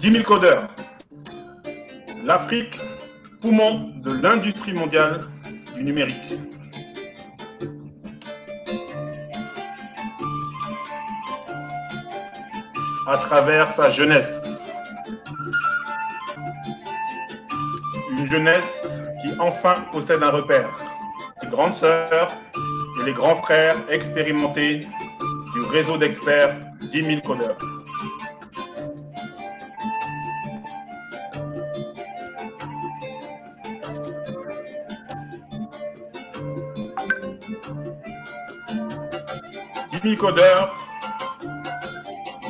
10 000 codeurs. L'Afrique, poumon de l'industrie mondiale du numérique. À travers sa jeunesse. Une jeunesse qui enfin possède un repère. Les grandes sœurs et les grands frères expérimentés du réseau d'experts 10 000 codeurs. Codeurs,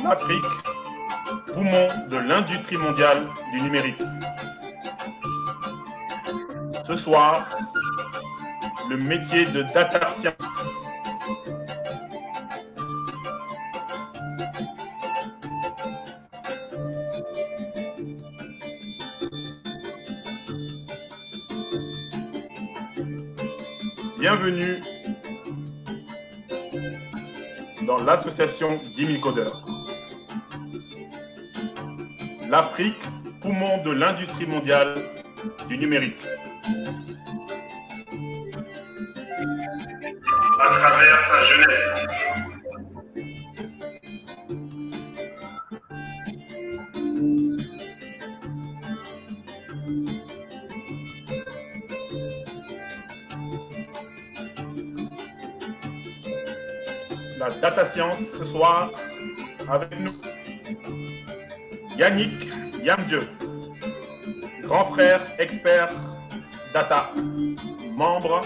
l'Afrique, poumon de l'industrie mondiale du numérique. Ce soir, le métier de data scientist. Bienvenue dans l'association 10 000 codeurs. L'Afrique, poumon de l'industrie mondiale du numérique. Science ce soir avec nous. Yannick Yamdieu, grand frère expert data, membre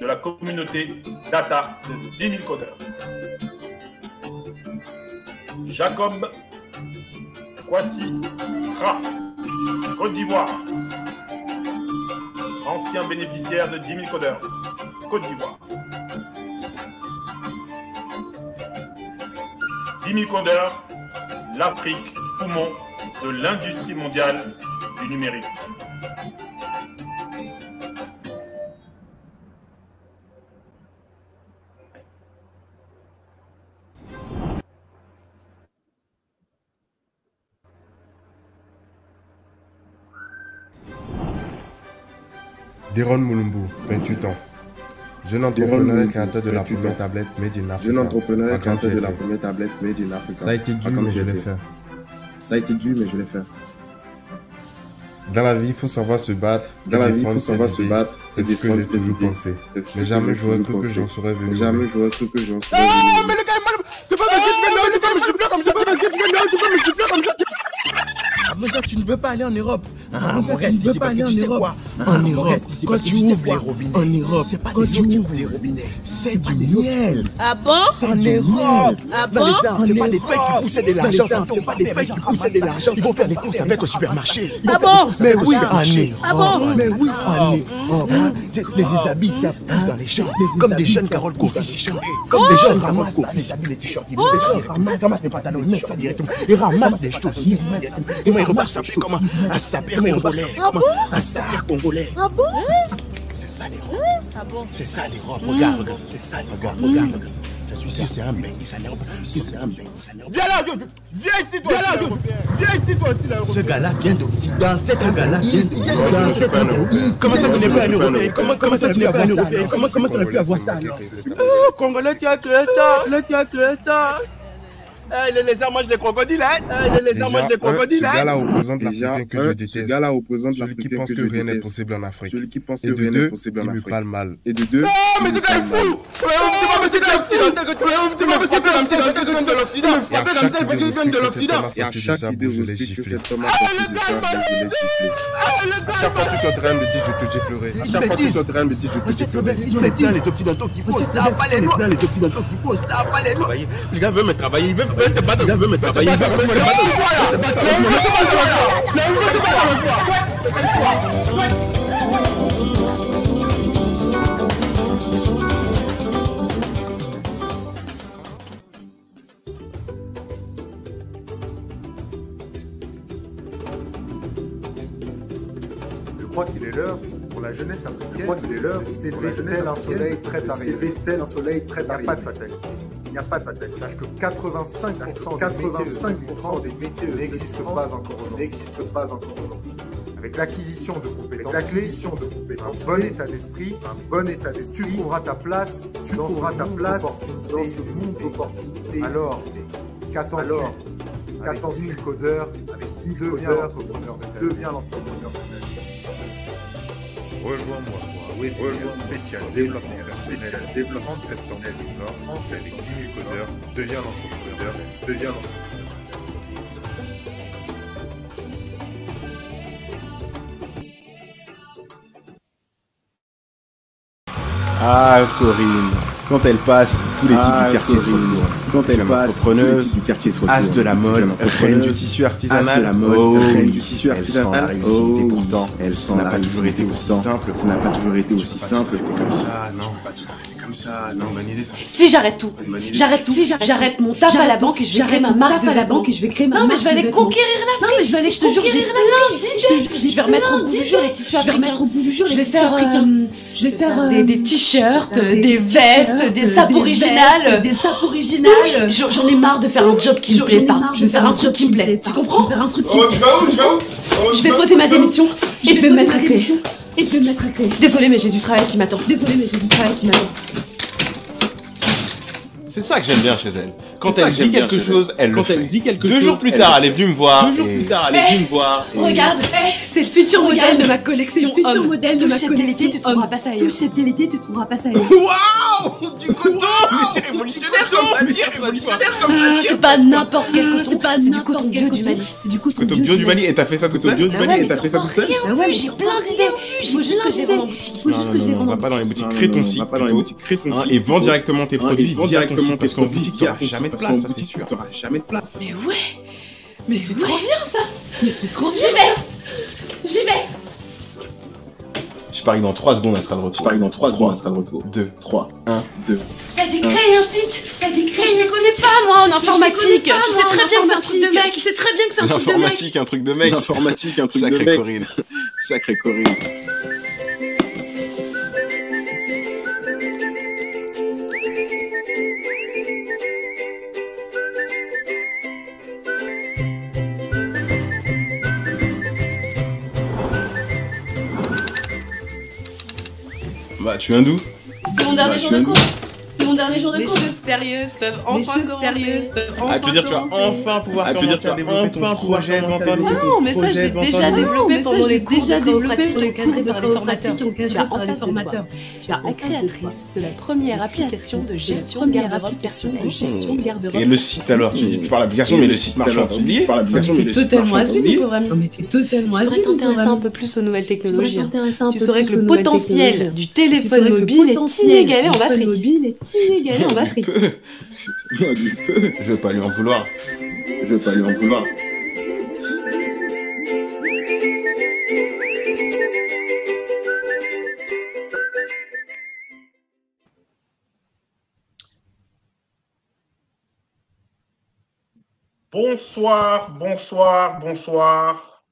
de la communauté data de 10 000 codeurs. Jacob Kwasi Kra, Côte d'Ivoire, ancien bénéficiaire de 10 000 codeurs, Côte d'Ivoire. 10 000 codeurs, l'Afrique, poumon de l'industrie mondiale du numérique. Deron Mulumbu, 28 ans. Jeune entrepreneur et créateur de la première tablette Made in Africa. Jeune entrepreneur et créateur de la première tablette Made in Africa. Ça a été dur, mais je l'ai fait. Ça a été dur, mais je l'ai fait. Dans la vie, il faut savoir se battre. Dans la vie, il faut savoir se battre et défendre ses toujours pensé. Mais jamais j'aurais cru que j'en serais venu. Jamais j'aurais cru que j'en serais Ah, venu. mais le gars, c'est pas parce que tu veux, tu peux me gifler comme ça, c'est parce que tu veux, tu peux me gifler comme ça. Ça, tu ne veux pas aller en Europe. Ah, ça, reste tu ne veux ici pas parce aller que en sais Europe. quoi En Ah, Europe, reste ici quand parce que tu sais ouvres les robinets. en Europe, c'est pas quand des tu gens qui ouvres les robinets. C'est du miel. Ah bon C'est En Europe. Ah Dans les bon arbres, C'est pas en des feuilles qui Europe. poussaient de l'argent. les ça, C'est pas des feuilles qui poussaient de l'argent. Ils vont faire des courses avec au supermarché. Ils vont Ah faire bon avec au oui, supermarché. Ah bon Mais oui, en Europe. Les déshabillent, ça pousse dans les champs. Comme des jeunes Carole Kofi, c'est chanté. Comme des jeunes Carole Kofi, ils s'habillent les t-shirts. Ils ramassent ramassent les pantalons, ils mettent ça directement. Ils ramassent des choses. Et moi, ils repartent saper comment Un sapeur congolais. Comment Un sapeur congolais. Ah bon C'est ça l'Europe. Ah bon C'est ça l'Europe. Regarde, regarde. C'est ça l'Europe. Regarde, regarde. Suis sûr, c'est un bengi, ça. Si c'est un bengi, ça. Viens là, viens, viens ici, toi. Viens là, viens ici, toi aussi, là. Ce gars-là vient d'Occident. Ce gars-là vient d'Occident. C'est pas un Européen. Comment ça, tu n'es pas un Européen Comment comment ça, tu n'es pas un Européen Comment comment tu aurais pu avoir ça alors? Congolais, tu as créé ça. Là, tu as créé ça. Eh, les lézards mangent des crocodiles, hein. Eh, les lézards mangent ce crocodiles, hein. gars-là représente l'Africain que un, je ce déteste. gars-là représente Celui qui pense que rien n'est possible en Afrique. Celui qui pense que rien n'est possible il en me Afrique. parle mal. Et de deux, Oh, mais il ce me gars est parle mal. fou. Tu que tu es pas parce que tu es occidental que tu viens de l'Occident. À C'est pas comme ça parce que tu viens de l'Occident. Et à que chaque idée je l'ai giflé. cet homme a sorti de sa bouche, je l'ai giflé. Ah, le gars, Chaque fois que tu sortiras un bêtise, je te giflerai. À chaque fois que tu sortiras un bêtise, je te giflerai. Sont les les Occidentaux qu'il faut. Ça pas les noirs. Les Occidentaux qu'il faut. Ça pas les noirs. Le gars veut me travailler, il veut se battre, veut me travailler, il veut se battre. Il veut se battre. Je crois qu'il est l'heure pour la jeunesse africaine. Je crois qu'il est l'heure de s'élever tel un soleil très tardif. S'élever tel un soleil très tardif. Il n'y a pas de fatalité. N'y a pas de bataille. Sache que 85%, 85 des métiers n'existent pas encore aujourd'hui. N'existent pas encore aujourd'hui. Avec l'acquisition de compétences, l'acquisition de compétences, un bon état d'esprit, un bon état d'esprit, tu trouveras ta place, tu trouveras ta place dans ce monde d'opportunités. Alors, qu'attends-tu codeur avec 10 codeurs, deviens l'entrepreneur de ta vie. Rejoins-moi. Rejoins spécial développement spécial développement de cette journée du Nord, France avec 10 000 codeurs, deviens l'entrepreneur, deviens l'entrepreneur. Ah, Corinne. Quand elle passe, tous les types Ah, du quartier se retournent. Quand elle passe, tous les types du quartier se as retournent. de la mode, reine du tissu artisanal. as de la mode, Oh reine du tissu elle sent la artisanal. réussite. Oh et pourtant, elle sent ça n'a pas toujours été aussi simple. Ça n'a pas toujours été aussi simple. Comme ça, non. Comme ça, non. Bonne idée, ça. Si j'arrête tout, j'arrête tout, j'arrête mon taf à la banque et je vais créer ma marque de la banque et je vais créer ma Non, mais je vais aller conquérir Non mais je vais aller, je te jure, j'ai plein d'idées. Je je vais remettre au bout du jour les tissus Je vais africains. remettre au bout du jour Je les vais tissus faire, africains. euh, je vais faire euh, des, des t-shirts, des vestes, des sapes originales. des sapes originales. J'en ai marre de faire un job qui me plaît pas. Je vais faire un truc qui me plaît. Tu comprends faire un truc qui Oh, tu vas où Tu vas où Oh, Je vais poser ma démission et je vais me mettre à créer. Et je vais me mettre à créer. Désolée mais j'ai du travail qui m'attend. Désolée mais j'ai du travail qui m'attend. C'est ça que j'aime bien chez elle. Quand elle dit quelque chose, elle le Quand fait. elle dit quelque Deux chose, jours plus tard, le elle est venue me voir. Deux jours plus tard, elle est venue me voir. Regarde, c'est le futur modèle de ma collection C'est le futur modèle de Touche ma cette collection qualité, tu trouveras pas ça Touche ailleurs. cette qualité, tu trouveras pas ça ailleurs. Waouh Du coton c'est révolutionnaire comme matière, révolutionnaire comme Ah, matière C'est pas n'importe quel coton, C'est pas c'est du coton bio du coton. Mali. C'est du coton Coton bio du Mali, et t'as fait ça toute Coton seule bio du Bah Mali, ouais, et mais t'as fait ça toute seule Bah ouais, mais j'ai plein d'idées. Il faut juste que je les vende en boutique. Il faut juste que je les vende on en va pas dans les boutique. site va pas dans les boutiques, crée ton site et vends directement tes produits vends directement tes parce qu'en produits boutique, jamais de parce place, qu'en ça c'est boutique, sûr. t'auras jamais de place. ça, Mais ouais Mais c'est trop bien ça Mais c'est trop bien. J'y vais J'y vais Je parie que dans 3 secondes, elle sera de Je retour. parie que dans 3 secondes, elle sera de retour. 2, 3, 1. 2. T'as dit créer un site T'as dit créer Je me connais pas moi en informatique Tu sais très bien que c'est un truc de mec Tu sais très bien que c'est un truc de mec L'informatique, un truc de mec. L'informatique, un truc de Sacré mec. Corinne. Sacré Corinne. Bah, tu viens d'où C'était mon dernier Bah, jour de cours mon dernier jour de Les cours choses sérieuses peuvent enfin Les choses commencer. sérieuses peuvent enfin Ah, tu veux dire tu vas enfin pouvoir Ah, tu commencer à tu développer enfin ton pouvoir projet Non, mais ça, je l'ai déjà développé pendant les cours déjà de développé les cours de chiropratique formateurs. encadrés Tu as par les formateurs. Tu as La créatrice de la première application de gestion de garde-robe personnelle. gestion de garde-robe. Et le site alors Tu dis, tu parles d'application, mais le site marchand, tu l'application, le site totalement mon pauvre ami. Non mais t'es totalement Tu devrais has-been, t'intéresser un peu plus aux nouvelles Tu technologies. hein. Tu saurais que le potentiel du Tu téléphone mobile est inégalé en du en Afrique. Je vais pas lui en vouloir. Je vais pas lui en vouloir. Bonsoir, bonsoir, bonsoir.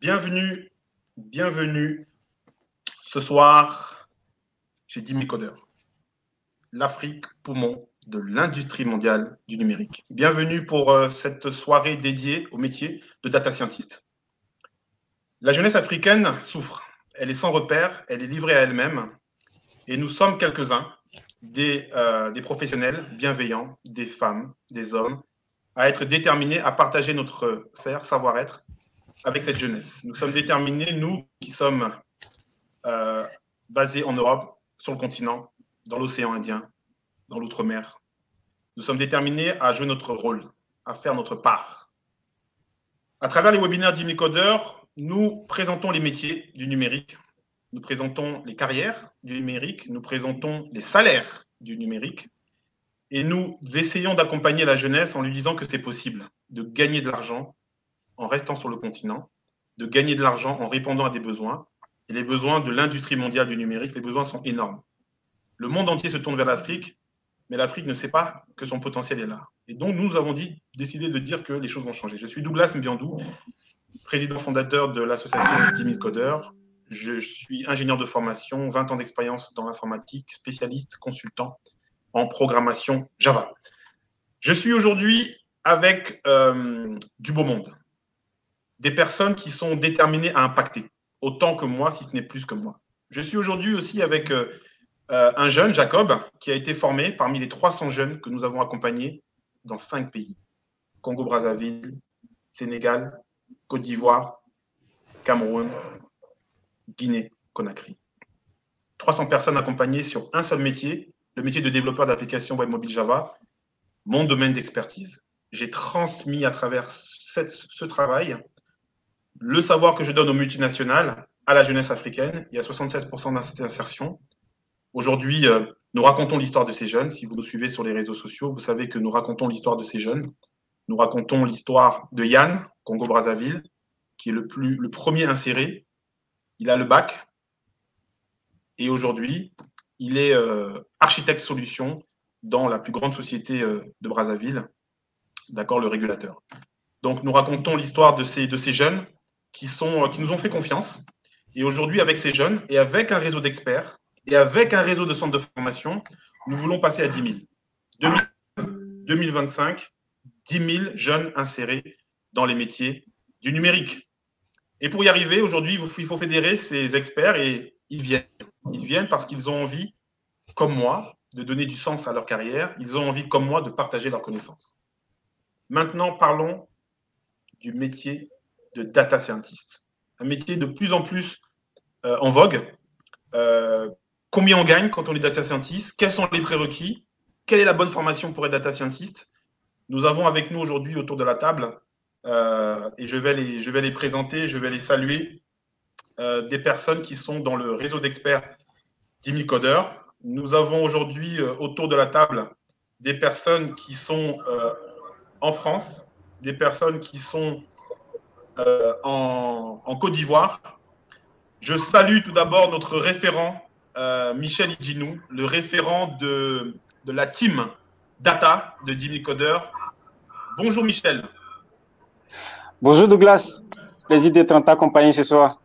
Bienvenue, bienvenue. Ce soir, j'ai 10 000 codeurs. L'Afrique, poumon de l'industrie mondiale du numérique. Bienvenue pour euh, cette soirée dédiée au métier de data scientist. La jeunesse africaine souffre. Elle est sans repère, elle est livrée à elle-même. Et nous sommes quelques-uns, des, euh, professionnels bienveillants, des femmes, des hommes, à être déterminés à partager notre faire, savoir-être avec cette jeunesse. Nous sommes déterminés, nous qui sommes euh, basés en Europe, sur le continent, dans l'océan Indien, dans l'outre-mer. Nous sommes déterminés à jouer notre rôle, à faire notre part. À travers les webinaires d'Imicodeur, nous présentons les métiers du numérique, nous présentons les carrières du numérique, nous présentons les salaires du numérique, et nous essayons d'accompagner la jeunesse en lui disant que c'est possible de gagner de l'argent en restant sur le continent, de gagner de l'argent en répondant à des besoins. Et les besoins de l'industrie mondiale du numérique, les besoins sont énormes. Le monde entier se tourne vers l'Afrique, mais l'Afrique ne sait pas que son potentiel est là. Et donc, nous avons décidé de dire que les choses vont changer. Je suis Douglas Mbiandou, président fondateur de l'association 10 000 codeurs. Je suis ingénieur de formation, 20 ans d'expérience dans l'informatique, spécialiste, consultant en programmation Java. Je suis aujourd'hui avec euh, du beau monde, des personnes qui sont déterminées à impacter, autant que moi, si ce n'est plus que moi. Je suis aujourd'hui aussi avec euh, euh, un jeune, Jacob, qui a été formé parmi les 300 jeunes que nous avons accompagnés dans cinq pays. Congo-Brazzaville, Sénégal, Côte d'Ivoire, Cameroun, Guinée, Conakry. 300 personnes accompagnées sur un seul métier, le métier de développeur d'applications web mobile Java, mon domaine d'expertise. J'ai transmis à travers ce travail le savoir que je donne aux multinationales, à la jeunesse africaine. Il y a 76% d'insertion. Aujourd'hui, euh, nous racontons l'histoire de ces jeunes. Si vous nous suivez sur les réseaux sociaux, vous savez que nous racontons l'histoire de ces jeunes. Nous racontons l'histoire de Yann, Congo-Brazzaville, qui est le, plus, le premier inséré. Il a le bac. Et aujourd'hui, il est euh, architecte solution dans la plus grande société euh, de Brazzaville, d'accord, le régulateur. Donc, nous racontons l'histoire de ces, de ces jeunes qui, sont, qui nous ont fait confiance. Et aujourd'hui, avec ces jeunes et avec un réseau d'experts et avec un réseau de centres de formation, nous voulons passer à 10 000. 2000 2025, 10 000 jeunes insérés dans les métiers du numérique. Et pour y arriver, aujourd'hui, il faut fédérer ces experts et ils viennent. Ils viennent parce qu'ils ont envie, comme moi, de donner du sens à leur carrière. Ils ont envie, comme moi, de partager leurs connaissances. Maintenant, parlons du métier de data scientist. Un métier de plus en plus euh, en vogue. Euh, combien on gagne quand on est data scientist? Quels sont les prérequis? Quelle est la bonne formation pour être data scientist? Nous avons avec nous aujourd'hui autour de la table, euh, et je vais, les, je vais les présenter, je vais les saluer, euh, des personnes qui sont dans le réseau d'experts 10 000 codeurs. Nous avons aujourd'hui euh, autour de la table des personnes qui sont en France, des personnes qui sont en Côte d'Ivoire. Je salue tout d'abord notre référent, euh, Michel Idjinou, le référent de, de la team data de Jimmy Coder. Bonjour Michel. Bonjour Douglas, plaisir d'être en ta compagnie ce soir.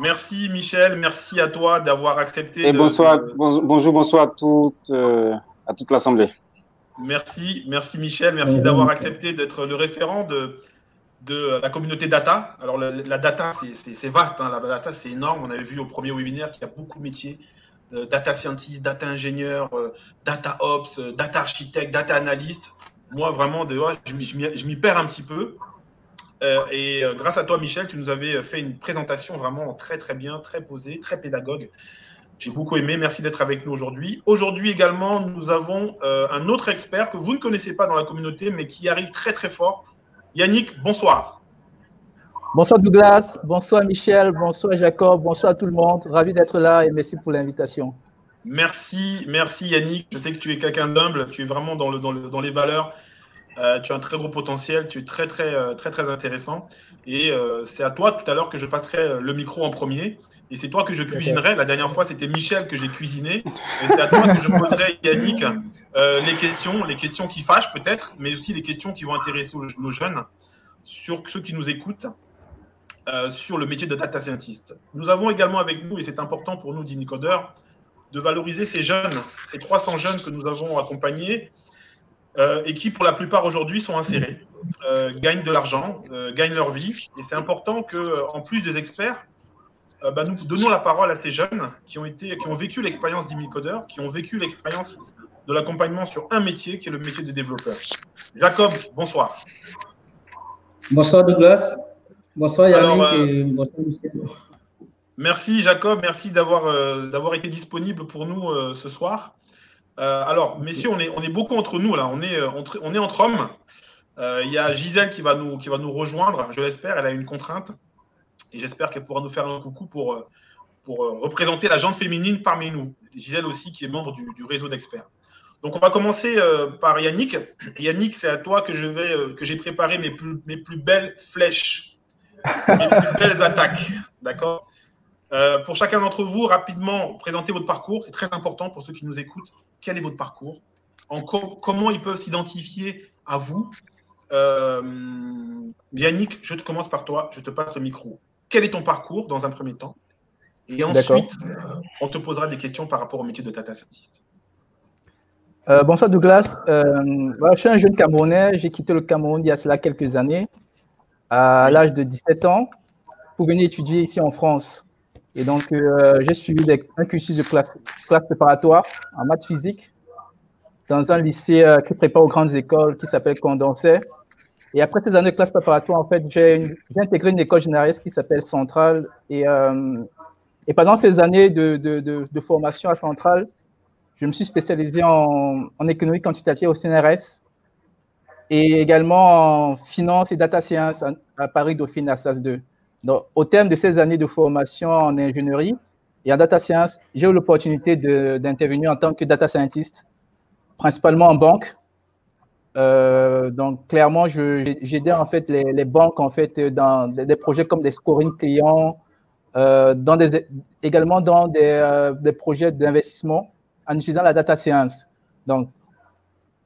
Merci Michel, merci à toi d'avoir accepté. Et de- bonsoir, de- bon- bonjour, bonsoir à toute, euh, à toute l'Assemblée. Merci, merci Michel, merci d'avoir accepté d'être le référent de, de la communauté data. Alors la, la data, c'est- c'est c'est vaste, hein, la data c'est énorme. On avait vu au premier webinaire qu'il y a beaucoup de métiers. Euh, data scientist, data ingénieur, euh, data ops, euh, data architecte, data analyst. Moi vraiment, je m'y- perds un petit peu. Et grâce à toi, Michel, tu nous avais fait une présentation vraiment très très bien, très posée, très pédagogue. J'ai beaucoup aimé. Merci d'être avec nous aujourd'hui. Aujourd'hui également, nous avons un autre expert que vous ne connaissez pas dans la communauté, mais qui arrive très très fort. Yannick, bonsoir. Bonsoir Douglas, bonsoir Michel, bonsoir Jacob, bonsoir tout le monde. Ravi d'être là et merci pour l'invitation. Merci, merci Yannick. Je sais que tu es quelqu'un d'humble. Tu es vraiment dans, le, dans, le- dans les valeurs. Euh, tu as un très gros potentiel. Tu es très très euh, très très intéressant. Et euh, c'est à toi tout à l'heure que je passerai le micro en premier. Et c'est toi que je cuisinerai. La dernière fois, c'était Michel que j'ai cuisiné. Et c'est à toi que je poserai, Yannick, euh, les questions, les questions qui fâchent peut-être, mais aussi les questions qui vont intéresser nos jeunes, sur ceux qui nous écoutent, euh, sur le métier de data scientist. Nous avons également avec nous, et c'est important pour nous, Dinicoder, de valoriser ces jeunes, ces 300 jeunes que nous avons accompagnés euh, et qui, pour la plupart aujourd'hui, sont insérés, euh, gagnent de l'argent, gagnent leur vie. Et c'est important que, en plus des experts, bah, nous donnons la parole à ces jeunes qui ont, été, qui ont vécu l'expérience d'Imicoder, qui ont vécu l'expérience de l'accompagnement sur un métier qui est le métier de développeur. Jacob, bonsoir. Bonsoir Douglas. Bonsoir Yannick Alors, euh, et bonsoir Michel. Merci Jacob, merci d'avoir euh, d'avoir été disponible pour nous euh, ce soir. Euh, alors, messieurs, on est, on est beaucoup entre nous là, on est, entre, on est entre hommes. Il y a Gisèle qui va, nous, qui va nous rejoindre, je l'espère, elle a une contrainte. Et j'espère qu'elle pourra nous faire un coucou pour, pour représenter la jante féminine parmi nous. Gisèle aussi qui est membre du, du réseau d'experts. Donc on va commencer par Yannick. Yannick, c'est à toi que je vais que j'ai préparé mes plus, mes plus belles flèches, belles attaques. D'accord? Euh, pour chacun d'entre vous, rapidement, présentez votre parcours. C'est très important pour ceux qui nous écoutent. Quel est votre parcours? En co Comment ils peuvent s'identifier à vous? Euh, Yannick, je te commence par toi. Je te passe le micro. Quel est ton parcours dans un premier temps? Et ensuite, on te posera des questions par rapport au métier de data scientist. Euh, bonsoir Douglas. Euh, voilà, je suis un jeune Camerounais. J'ai quitté le Cameroun il y a cela quelques années, à l'âge de 17 ans, pour venir étudier ici en France. Et donc, euh, j'ai suivi des- un cursus de classe, classe préparatoire en maths physique dans un lycée euh, qui prépare aux grandes écoles qui s'appelle Condorcet. Et après ces années de classe préparatoire, en fait, j'ai intégré une école généraliste qui s'appelle Centrale. Et, euh, et pendant ces années de, de- de- de formation à Centrale, je me suis spécialisé en, en économie quantitative au CNRS et également en finance et data science à, Paris Dauphine à SAS 2. Donc, au terme de ces années de formation en ingénierie et en data science, j'ai eu l'opportunité d'intervenir en tant que data scientist, principalement en banque. Euh, donc, clairement, j'aidais en fait les, banques en fait dans des, des projets comme des scoring clients, euh, dans des, également dans des, euh, des projets d'investissement en utilisant la data science. Donc,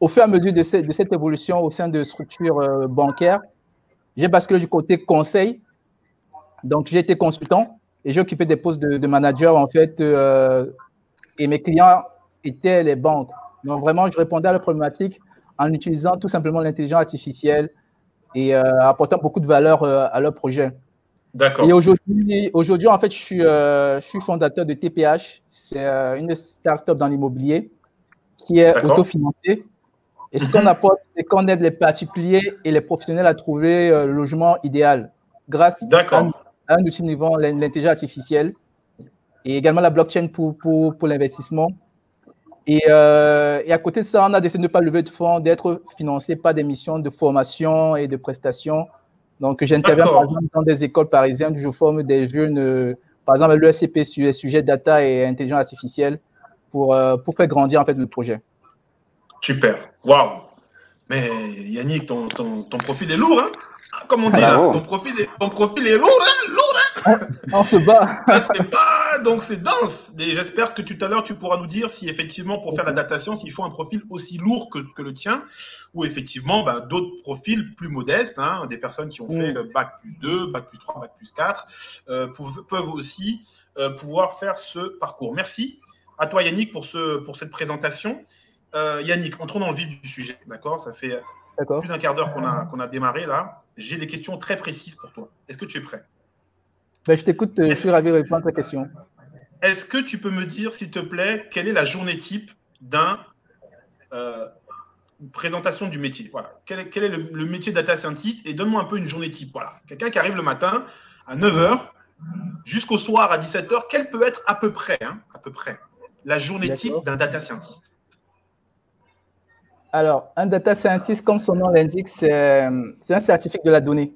au fur et à mesure de, ce- de cette évolution au sein de structures euh, bancaires, j'ai basculé du côté conseil. Donc, j'ai été consultant et j'ai occupé des postes de, de manager, en fait, euh, et mes clients étaient les banques. Donc, vraiment, je répondais à leurs problématiques en utilisant tout simplement l'intelligence artificielle et euh, apportant beaucoup de valeur euh, à leur projet. D'accord. Et aujourd'hui, aujourd'hui, en fait, je suis, je suis fondateur de TPH. C'est une start-up dans l'immobilier qui est autofinancée. Et ce qu'on apporte, c'est qu'on aide les particuliers et les professionnels à trouver euh, le logement idéal grâce à un, à un outil l'in- l'intelligence artificielle et également la blockchain pour, pour, pour l'investissement? Et, euh, et à côté de ça, on a décidé de ne pas lever de fonds, d'être financé par des missions de formation et de prestations. Donc, j'interviens par exemple dans des écoles parisiennes où je forme des jeunes, euh, par exemple à l'ESCP sur les sujets data et intelligence artificielle pour, pour faire grandir en fait le projet. Super. Waouh. Mais Yannick, ton, ton, ton profil est lourd, hein Comme on dit là, ton profil est, ton profil est lourd, hein Lourd, hein On se bat. Se fait pas, donc c'est dense. Et j'espère que tout à l'heure, tu pourras nous dire si effectivement, pour faire la datation, il faut un profil aussi lourd que, que le tien, ou effectivement, ben, d'autres profils plus modestes, hein, des personnes qui ont fait euh, bac plus 2, bac plus 3, bac plus 4, euh, peuvent, peuvent aussi euh, pouvoir faire ce parcours. Merci à toi, Yannick, pour, ce, pour cette présentation. Euh, Yannick, entrons dans le vif du sujet, d'accord? Ça fait plus d'un quart d'heure qu'on a, qu'on a démarré là. J'ai des questions très précises pour toi. Est-ce que tu es prêt? Ben, je t'écoute, euh, je suis ravi de répondre à ta question. Est-ce que tu peux me dire, s'il te plaît, quelle est la journée type d'un euh, présentation du métier? Voilà. Quel est, quel est le, le métier data scientist? Et donne-moi un peu une journée type. Voilà. Quelqu'un qui arrive le matin à 9h jusqu'au soir à 17h, quelle peut être à peu près, hein, à peu près, la journée type d'un data scientist? Alors, un data scientist, comme son nom l'indique, c'est un scientifique de la donnée.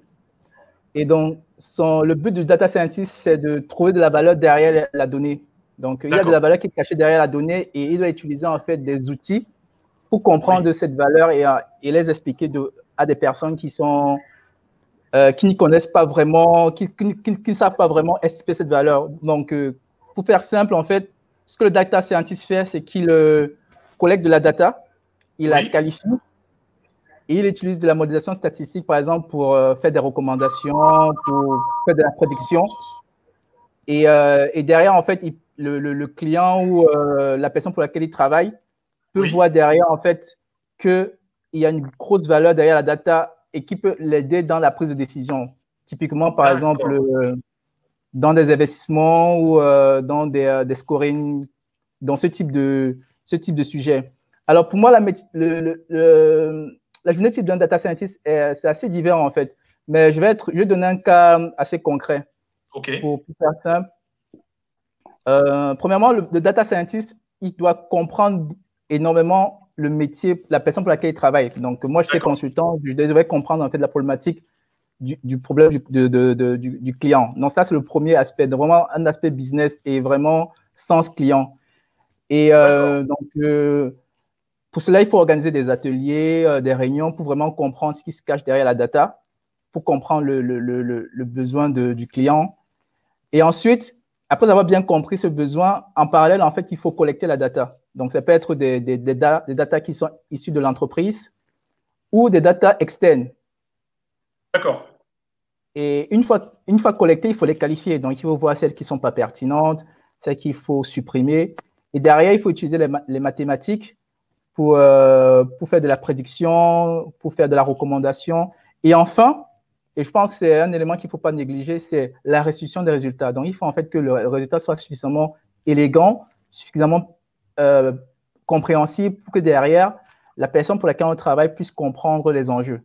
Et donc, son, le but du data scientist, c'est de trouver de la valeur derrière la donnée. Donc, il y a de la valeur qui est cachée derrière la donnée et il va utiliser en fait des outils pour comprendre cette valeur et, et les expliquer de, à des personnes qui sont euh, qui n'y connaissent pas vraiment, qui ne savent pas vraiment expliquer cette valeur. Donc, euh, pour faire simple, en fait, ce que le data scientist fait, c'est qu'il euh, collecte de la data, il la qualifie et il utilise de la modélisation statistique, par exemple, pour euh, faire des recommandations, pour faire de la prédiction. Et, euh, et derrière, en fait, il- le, le- le client ou euh, la personne pour laquelle il travaille peut voir derrière, en fait, qu'il y a une grosse valeur derrière la data et qui peut l'aider dans la prise de décision. Typiquement, par exemple, dans des investissements ou dans des, des scoring, dans ce type de, ce type de sujet. Alors, pour moi, la, le- la journée type d'un data scientist, est- c'est assez divers, en fait. Mais je vais, être, je vais donner un cas assez concret. Ok. Pour, pour faire simple. Euh, premièrement, le, le data scientist, il doit comprendre énormément le métier, la personne pour laquelle il travaille. Donc, moi, je suis consultant, je devrais comprendre en fait la problématique du, du problème du, de- de- de- du- du client. Donc, ça, c'est le premier aspect, vraiment un aspect business et vraiment sens client. Et euh, donc, euh, pour cela, il faut organiser des ateliers, euh, des réunions pour vraiment comprendre ce qui se cache derrière la data, pour comprendre le, le- le- le- le besoin de- du client. Et ensuite, après avoir bien compris ce besoin, en parallèle, en fait, il faut collecter la data. Donc, ça peut être des, des, des, da- des data qui sont issus de l'entreprise ou des data externes. D'accord. Et une fois, une fois collectées, il faut les qualifier. Donc, il faut voir celles qui ne sont pas pertinentes, celles qu'il faut supprimer. Et derrière, il faut utiliser les mathématiques pour, euh, pour faire de la prédiction, pour faire de la recommandation. Et enfin, et je pense que c'est un élément qu'il ne faut pas négliger, c'est la restitution des résultats. Donc, il faut en fait que le résultat soit suffisamment élégant, suffisamment euh, compréhensible pour que derrière, la personne pour laquelle on travaille puisse comprendre les enjeux.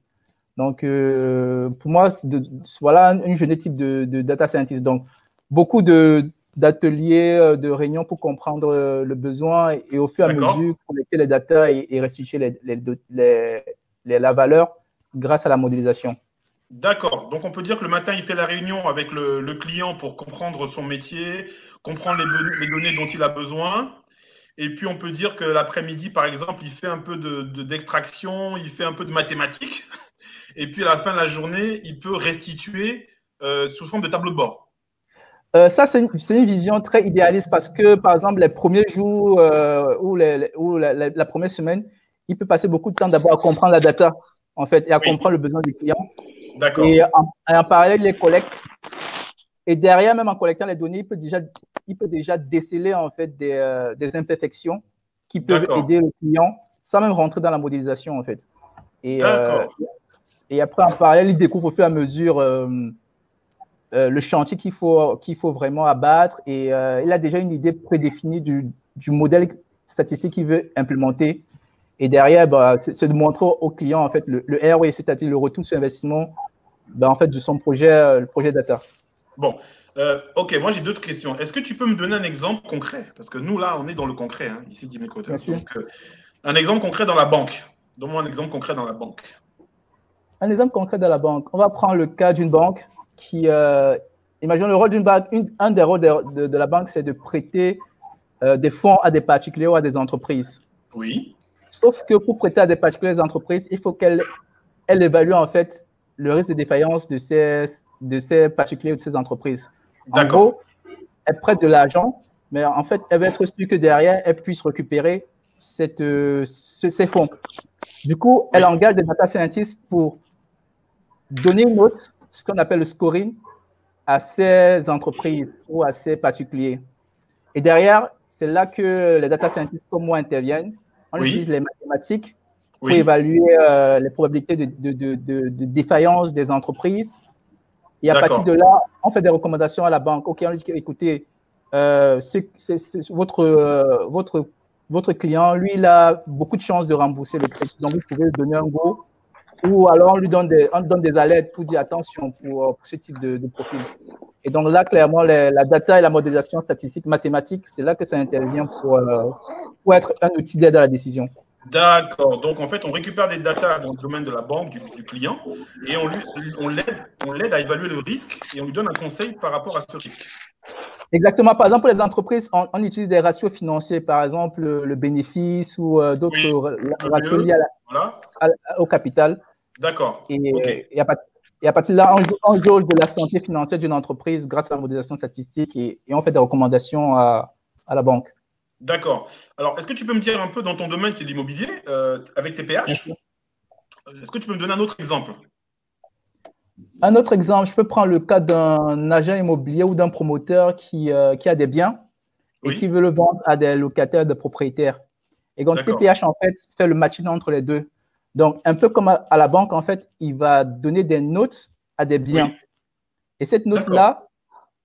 Donc, euh, pour moi, de, voilà une journée type de, de, data scientist. Donc, beaucoup d'ateliers, euh, de, réunions pour comprendre euh, le besoin et, au fur et à mesure collecter les data et, et restituer les, les, les, la valeur grâce à la modélisation. D'accord. Donc, on peut dire que le matin, il fait la réunion avec le, le client pour comprendre son métier, comprendre les, les, données dont il a besoin. Et puis, on peut dire que l'après-midi, par exemple, il fait un peu d'extraction, de, il fait un peu de mathématiques. Et puis, à la fin de la journée, il peut restituer euh, sous forme de tableau de bord. Euh, ça, c'est une, une, vision très idéaliste parce que, par exemple, les premiers jours euh, ou, les, ou la, la, la, première semaine, il peut passer beaucoup de temps d'abord à comprendre la data, en fait, et à oui. comprendre le besoin du client. D'accord. Et en, en, parallèle, les collecte. Et derrière, même en collectant les données, il peut déjà, il peut déjà déceler, en fait, des, euh, des imperfections qui peuvent aider le client sans même rentrer dans la modélisation, en fait. Et, D'accord. Et après, en parallèle, il découvre au fur et à mesure euh, euh, le chantier qu'il faut, qu'il faut vraiment abattre. Et euh, il a déjà une idée prédéfinie du, du modèle statistique qu'il veut implémenter. Et derrière, bah, c'est de montrer au client en fait, le, le ROI, c'est-à-dire le retour sur investissement bah, en fait, de son projet, le projet data. Bon, euh, ok, moi j'ai d'autres questions. Est-ce que tu peux me donner un exemple concret? Parce que nous, là, on est dans le concret, hein, ici, Jimmy Coder. Donc, euh, un exemple concret dans la banque. Donne-moi un exemple concret dans la banque. Un exemple concret dans la banque. On va prendre le cas d'une banque qui. Euh, imaginons le rôle d'une banque. Une, un des rôles de, de, de la banque, c'est de prêter euh, des fonds à des particuliers ou à des entreprises. Oui. Sauf que pour prêter à des particuliers entreprises, il faut qu'elle elle évalue en fait le risque de défaillance de ces, de ces particuliers ou de ces entreprises. En gros, elle prête de l'argent, mais en fait, elle va être sûre que derrière, elle puisse récupérer cette, euh, ce, ces fonds. Du coup, elle oui. engage des data scientists pour donner une note, ce qu'on appelle le scoring, à ces entreprises ou à ces particuliers. Et derrière, c'est là que les data scientists comme moi interviennent. On oui. utilise les mathématiques pour oui. évaluer euh, les probabilités de, de, de, de, défaillance des entreprises. Et à partir de là, on fait des recommandations à la banque. OK, on lui dit écoutez, euh, votre, euh, votre, votre client, lui, il a beaucoup de chances de rembourser le crédit. Donc, vous pouvez lui donner un go. Ou alors, on lui donne des, on donne des alertes pour dire attention pour, pour ce type de, profil. Et donc là, clairement, les, la data et la modélisation statistique mathématique, c'est là que ça intervient pour, euh, pour être un outil d'aide à la décision. D'accord. Donc, en fait, on récupère des datas dans le domaine de la banque, du, du client, et on, lui, on l'aide à évaluer le risque et on lui donne un conseil par rapport à ce risque. Exactement. Par exemple, pour les entreprises, on, on, utilise des ratios financiers, par exemple, le, le bénéfice ou euh, d'autres oui. ratios liés à la, voilà. à, au capital. D'accord. Et, okay. et, à, et, à, partir de là, on, on jauge de la santé financière d'une entreprise grâce à la modélisation statistique et, et on fait des recommandations à, à la banque. D'accord. Alors, est-ce que tu peux me dire un peu dans ton domaine qui est l'immobilier, euh, avec TPH Est-ce que tu peux me donner un autre exemple? Un autre exemple, je peux prendre le cas d'un agent immobilier ou d'un promoteur qui, euh, qui, a des biens oui. et qui veut le vendre à des locataires, des propriétaires. Et donc, TPH, en fait, fait le matching entre les deux. Donc, un peu comme à, à, la banque, en fait, il va donner des notes à des biens. Oui. Et cette note-là,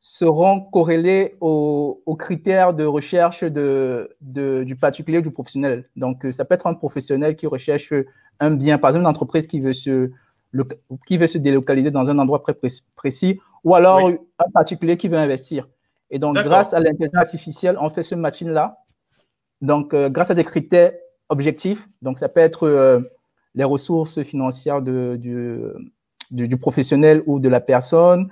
seront corrélés aux, aux, critères de recherche de, de, du particulier ou du professionnel. Donc, ça peut être un professionnel qui recherche un bien, par exemple, une entreprise qui veut se, le, qui veut se délocaliser dans un endroit très précis, ou alors oui. un particulier qui veut investir. Et donc, grâce à l'intelligence artificielle, on fait ce matching-là. Donc, euh, grâce à des critères objectifs, donc ça peut être euh, les ressources financières de, du, du, du professionnel ou de la personne,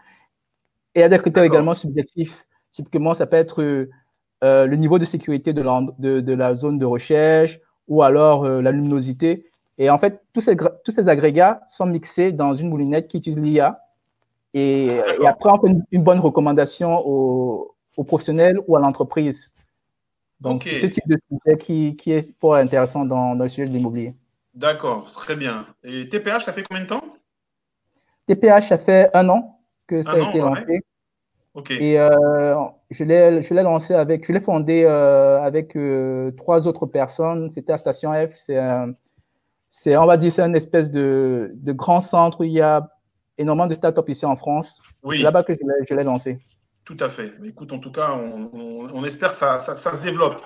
et il y a des critères également subjectifs. Typiquement, ça peut être euh, le niveau de sécurité de la, de, de la, zone de recherche ou alors euh, la luminosité. Et en fait, tous ces, tous ces agrégats sont mixés dans une moulinette qui utilise l'IA. Et, et, après, on fait une, une bonne recommandation aux, aux, professionnels ou à l'entreprise. Donc, okay. ce type de sujet qui, qui est fort intéressant dans, dans le sujet de l'immobilier. D'accord, très bien. Et TPH, ça fait combien de temps? TPH, ça fait un an que ça a été lancé. Ok. Et euh, je l'ai lancé avec, je l'ai fondé euh, avec euh, trois autres personnes. C'était à Station F. C'est, on va dire, c'est une espèce de, de grand centre où il y a énormément de startups ici en France. Oui. C'est là-bas que je l'ai, lancé. Tout à fait. Écoute, en tout cas, on, on- on espère que ça, ça- ça se développe.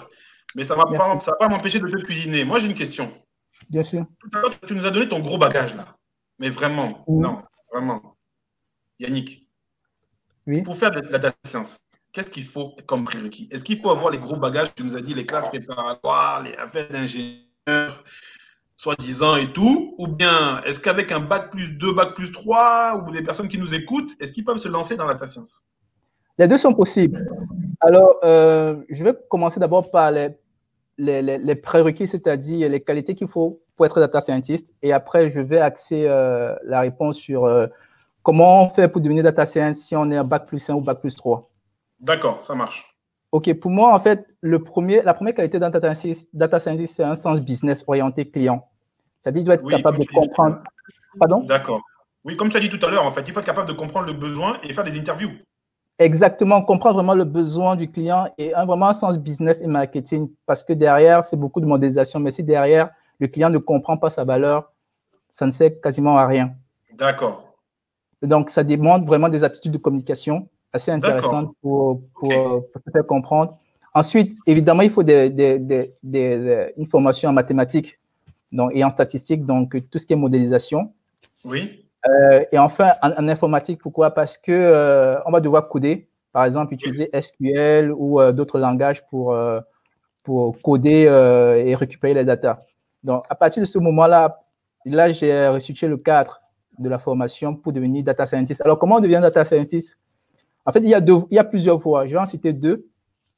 Mais ça ne va va pas m'empêcher de te cuisiner. Moi, j'ai une question. Bien sûr. Tout à l'heure, tu nous as donné ton gros bagage, là. Mais vraiment, non, vraiment. Yannick, Oui. pour faire de la data science, qu'est-ce qu'il faut comme prérequis? Est-ce qu'il faut avoir les gros bagages? Tu nous as dit les classes préparatoires, les affaires d'ingénieur, soi-disant et tout Ou bien est-ce qu'avec un bac plus 2, bac plus 3, ou des personnes qui nous écoutent, est-ce qu'ils peuvent se lancer dans la data science? Les deux sont possibles. Alors, euh, je vais commencer d'abord par les, les, les- les prérequis, c'est-à-dire les qualités qu'il faut pour être data scientist. Et après, je vais axer euh, la réponse sur euh, comment on fait pour devenir data scientist si on est un bac plus 1 ou bac plus 3. D'accord, ça marche. OK, pour moi, en fait, le premier, la première qualité d'un data scientist, data scientist, c'est un sens business orienté client. C'est-à-dire qu'il doit être Oui, capable de comprendre. Pardon? D'accord. Oui, comme tu as dit tout à l'heure, en fait, il faut être capable de comprendre le besoin et faire des interviews. Exactement, comprendre vraiment le besoin du client et un, vraiment un sens business et marketing parce que derrière, c'est beaucoup de modélisation. Mais si derrière, le client ne comprend pas sa valeur, ça ne sert quasiment à rien. D'accord. Donc, ça demande vraiment des aptitudes de communication assez intéressantes pour, pour, pour se faire comprendre. Ensuite, évidemment, il faut des, des, des, des- des- une formation en mathématiques donc, et en statistiques, donc tout ce qui est modélisation. Oui. Euh, et enfin, en, en informatique, pourquoi? Parce que euh, on va devoir coder, par exemple, utiliser SQL ou euh, d'autres langages pour, pour coder et récupérer les datas. Donc, à partir de ce moment-là, là, j'ai restitué le cadre de la formation pour devenir data scientist. Alors, comment on devient data scientist? En fait, il y, a deux, il y a plusieurs voies. Je vais en citer deux.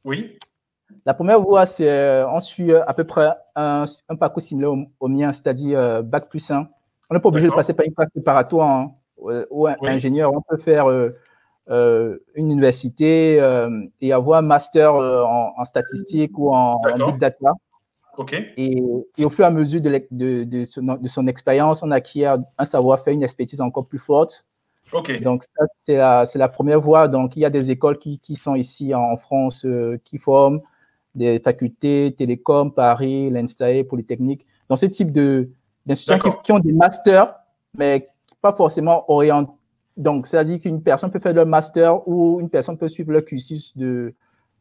Oui. La première voie, c'est on suit à peu près un, un parcours similaire au, au mien, c'est-à-dire bac plus 1. On n'est pas obligé de passer par une classe préparatoire hein, ou, ou un ingénieur. On peut faire euh, euh, une université euh, et avoir un master euh, en, en statistique ou en, en big data. OK. Et, et au fur et à mesure de, l'ex- de, de son, expérience, on acquiert un savoir-faire, une expertise encore plus forte. OK. Donc, ça, c'est la, première voie. Donc, il y a des écoles qui, qui sont ici en France, euh, qui forment des facultés, Télécom, Paris, l'ENSAE, Polytechnique. Donc, ce type de, d'institutions qui, qui ont des masters, mais pas forcément orientés. Donc, c'est-à-dire qu'une personne peut faire le master ou une personne peut suivre le cursus de,